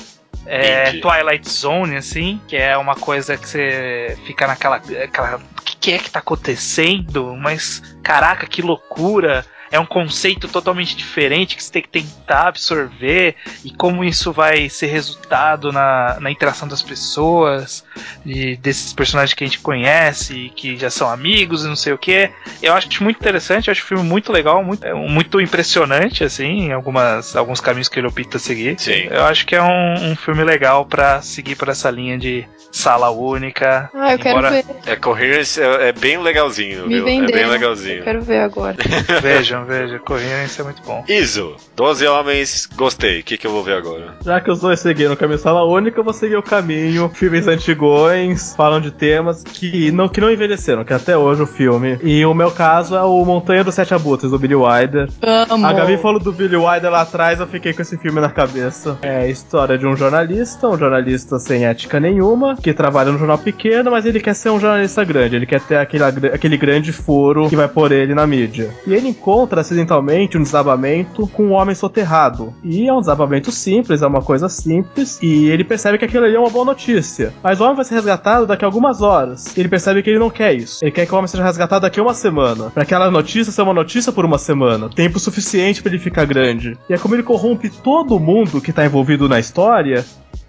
D: É. Twilight Zone, assim, que é uma coisa que você fica naquela. Aquela, o que, que é que tá acontecendo? Mas, caraca, que loucura! É um conceito totalmente diferente que você tem que tentar absorver e como isso vai ser resultado na, na interação das pessoas, e desses personagens que a gente conhece, que já são amigos e não sei o que. Eu acho muito interessante, eu acho o filme muito legal, muito, é, muito impressionante, assim, em algumas, alguns caminhos que ele opta seguir.
A: Sim.
D: Eu acho que é um, um filme legal pra seguir por essa linha de sala única.
B: Ah, eu quero ver.
A: É, Coherence é, é bem legalzinho,
B: Me
A: viu? É bem
B: Eu
A: legalzinho.
B: quero ver agora.
D: Vejam, vejam, Coherence é muito bom.
A: Iso, 12 homens, gostei. O que, que eu vou ver agora?
C: Já que os dois seguiram o caminho sala única, eu vou seguir o caminho. Filmes antigões, falam de temas que não, que não envelheceram, que até hoje o filme. E o meu caso é o Montanha dos Sete Abutres, do Billy Wilder.
B: Amo.
C: A Gabi falou do Billy Wilder lá atrás, eu fiquei com esse filme na cabeça. É a história de um jornalista, um jornalista sem ética nenhuma, que trabalha num jornal pequeno, mas ele quer ser um jornalista grande, ele quer ter aquele, aquele grande foro que vai pôr ele na mídia. E ele encontra acidentalmente um desabamento com um homem soterrado. E é um desabamento simples, é uma coisa simples, e ele percebe que aquilo ali é uma boa notícia. Mas o homem vai ser resgatado daqui a algumas horas. Ele percebe que ele não quer isso. Ele quer que o homem seja resgatado daqui a uma semana. Pra aquela notícia ser uma notícia por uma semana. Tempo suficiente pra ele ficar grande. E é como ele corrompe todo mundo que tá envolvido na história.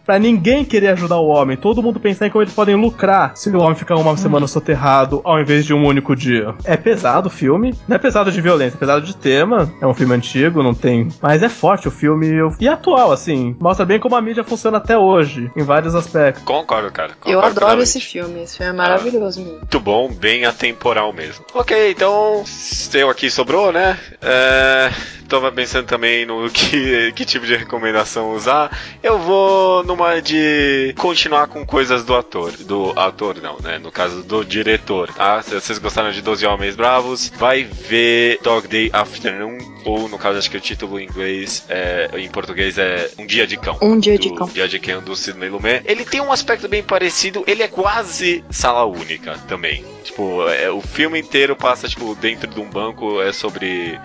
C: Pra ninguém querer ajudar o homem, todo mundo pensar em como eles podem lucrar se o homem ficar uma semana soterrado ao invés de um único dia. É pesado o filme, não é pesado de violência, é pesado de tema. É um filme antigo, não tem. Mas é forte o filme eu- e atual, assim. Mostra bem como a mídia funciona até hoje, em vários aspectos.
A: Concordo, cara.
B: Eu
A: concordo
B: adoro
A: plenamente.
B: esse filme. Esse filme é maravilhoso mesmo.
A: Muito bom, bem atemporal mesmo. Ok, então, seu aqui sobrou, né? É, tava pensando também no que, que tipo de recomendação usar. Eu vou numa de continuar com coisas do ator. Do ator, não, né? No caso do diretor, tá? Se vocês gostaram de 12 Homens Bravos, vai ver Dog Day Afternoon, ou no caso, acho que o título em inglês, é, em português é Um Dia de Cão.
B: Um Dia de Cão.
A: Dia de Cão do Sidney Lumet. Ele tem um aspecto bem parecido, ele é quase sala única também. Tipo, é, o filme inteiro passa tipo dentro de um banco, é sobre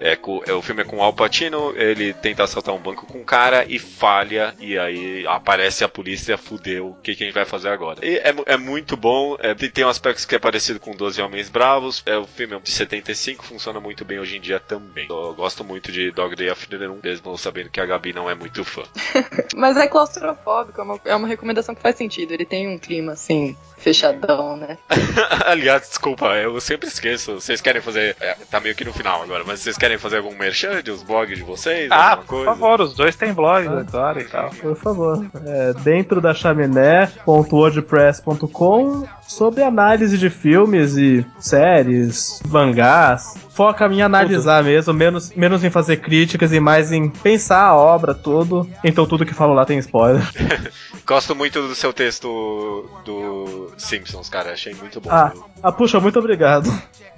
A: é, co- é, o filme é com o Al Pacino, ele tenta assaltar um banco com um cara e falha, e aí aparece a polícia, fudeu, o que, que a gente vai fazer agora? E é, é muito bom, é, tem, tem um aspecto que é parecido com 12 Homens Bravos, é, o filme é de 75, funciona muito bem hoje em dia também. Eu gosto muito de Dog Day Afternoon, mesmo sabendo que a Gabi não é muito fã.
B: Mas é claustrofóbico, é uma, é uma recomendação que faz sentido. Ele tem um clima assim, fechadão, né?
A: Aliás, desculpa, eu sempre esqueço. Vocês querem fazer. é, tá meio que no final agora, mas vocês querem fazer algum merchan dos blogs de vocês?
D: Ah, por
A: coisa?
D: favor, os dois têm blog agora e tal.
C: Por favor. É, dentro da chaminé.wordpress.com sobre análise de filmes e séries, mangás. Foca em analisar mesmo, menos, menos em fazer críticas e mais em pensar a obra todo. Então tudo que falo lá tem spoiler.
A: Gosto muito do seu texto do Simpsons, cara. Achei muito bom.
C: Ah, ah puxa, muito obrigado.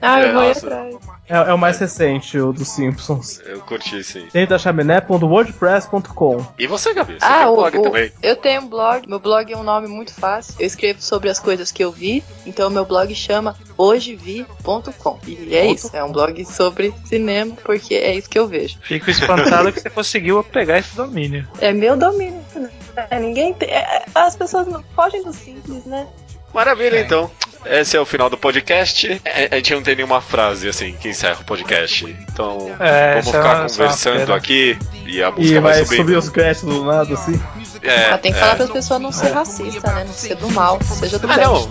B: Ah, eu
A: É,
B: vou ir atrás.
C: É, é o mais recente, o dos Simpsons.
A: Eu curti sim.
C: Dentro da chaminé.wordpress.com.
A: E você, Gabi? Você
B: Ah,
A: tem
B: o,
A: blog
B: o-
A: também?
B: eu tenho um blog. Meu blog é um nome muito fácil. Eu escrevo sobre as coisas que eu vi. Então meu blog chama hojevi.com. E é isso. É um blog sobre cinema, porque é isso que eu vejo.
D: Fico espantado que você conseguiu pegar esse domínio.
B: É meu domínio. né? É, ninguém tem, é, as pessoas não fogem do simples, né?
A: Maravilha, então. Esse é o final do podcast. É, A gente não tem nenhuma frase assim que encerra o podcast. Então
D: É,
A: vamos
D: é
A: ficar
D: é
A: conversando aqui e a
C: E
A: música vai,
C: vai
A: subir.
C: subir os créditos do lado assim.
A: É,
B: tem que
A: é.
B: falar para as pessoas não ser racista, né? Não ser do mal, seja do
A: Ah,
B: bem.
A: não.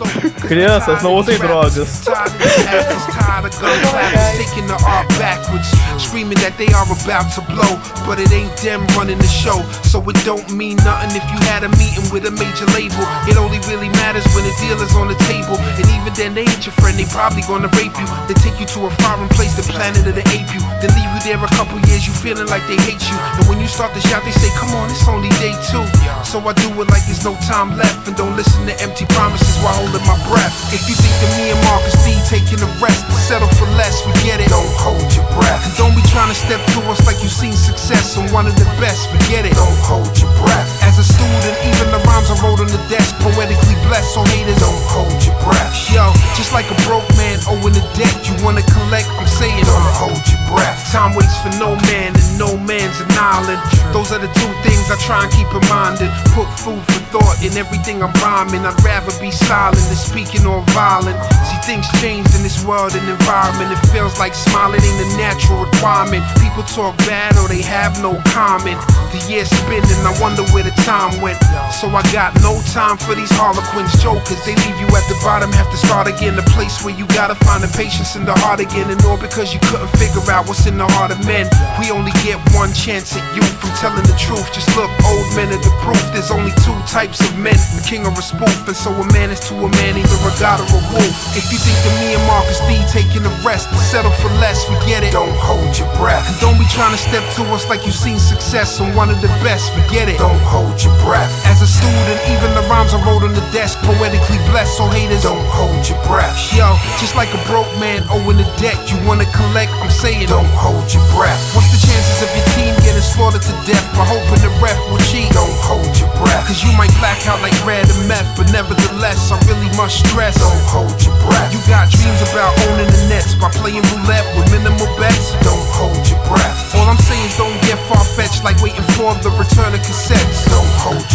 C: Crianças, não usem drogas.
H: tired of gunfire, taking the art backwards, screaming that they are about to blow, but it ain't them running the show. So it don't mean nothing if you had a meeting with a major label. It only really matters when the deal is on the table, and even then they ain't your friend. They probably gonna rape you. They take you to a foreign place, the planet of the ape you. Then leave you there a couple years, you feeling like they hate you. And when you start to shout, they say, "Come on, it's only day two. So I do it like there's no time left, and don't listen to empty promises while holding my breath. If you think that me and Marcus D taking a rest, settle for less, forget it. Don't hold your breath. And don't be trying to step to us like you've seen success and one of the best, forget it. Don't hold your breath. As a student, even the rhymes I wrote on the desk, poetically blessed, so haters don't hold your breath. Yo, just like a broke man owing a debt, you wanna collect, I'm saying don't hold your breath. Time waits for no man, and no man's an island. Those are the two things I try and keep in mind and put food for thought in everything I'm rhyming. I'd rather be silent than speaking or violent. See, things changed in this world and environment. It feels like smiling ain't a natural requirement. People talk bad or they have no comment. The years spin and I wonder where the time went. So I got no time for these harlequins, jokers. They leave you at the bottom, have to start again. The place where you gotta find the patience in the heart again. And all because you couldn't figure out what's in the heart of men. We only get one chance at you from telling the truth. Just look, old men are the proof. There's only two types of men, the king or a spoof. And so a man is to a man either a god or a wolf. If you think that me and Marcus D taking a rest settle for less, forget it.
I: Don't hold your breath.
H: And don't be trying to step to us like you've seen success and one of the best, forget it.
I: Don't hold your breath.
H: As a student, even the rhymes I wrote on the desk, poetically blessed, so haters
I: Don't hold your breath.
H: Yo, just like a broke man owing a debt, you wanna collect, I'm saying
I: Don't hold your breath.
H: What's the chances of your team getting slaughtered to death by hoping the ref will cheat?
I: Don't hold your breath.
H: Cause you might black out like red and meth, but nevertheless, I really must stress.
I: Don't hold your breath.
H: You got dreams about owning the Nets by playing roulette with minimal bets.
I: Don't hold your breath.
H: All I'm saying is don't get far fetched like waiting for the return of cassettes.
I: Don't hold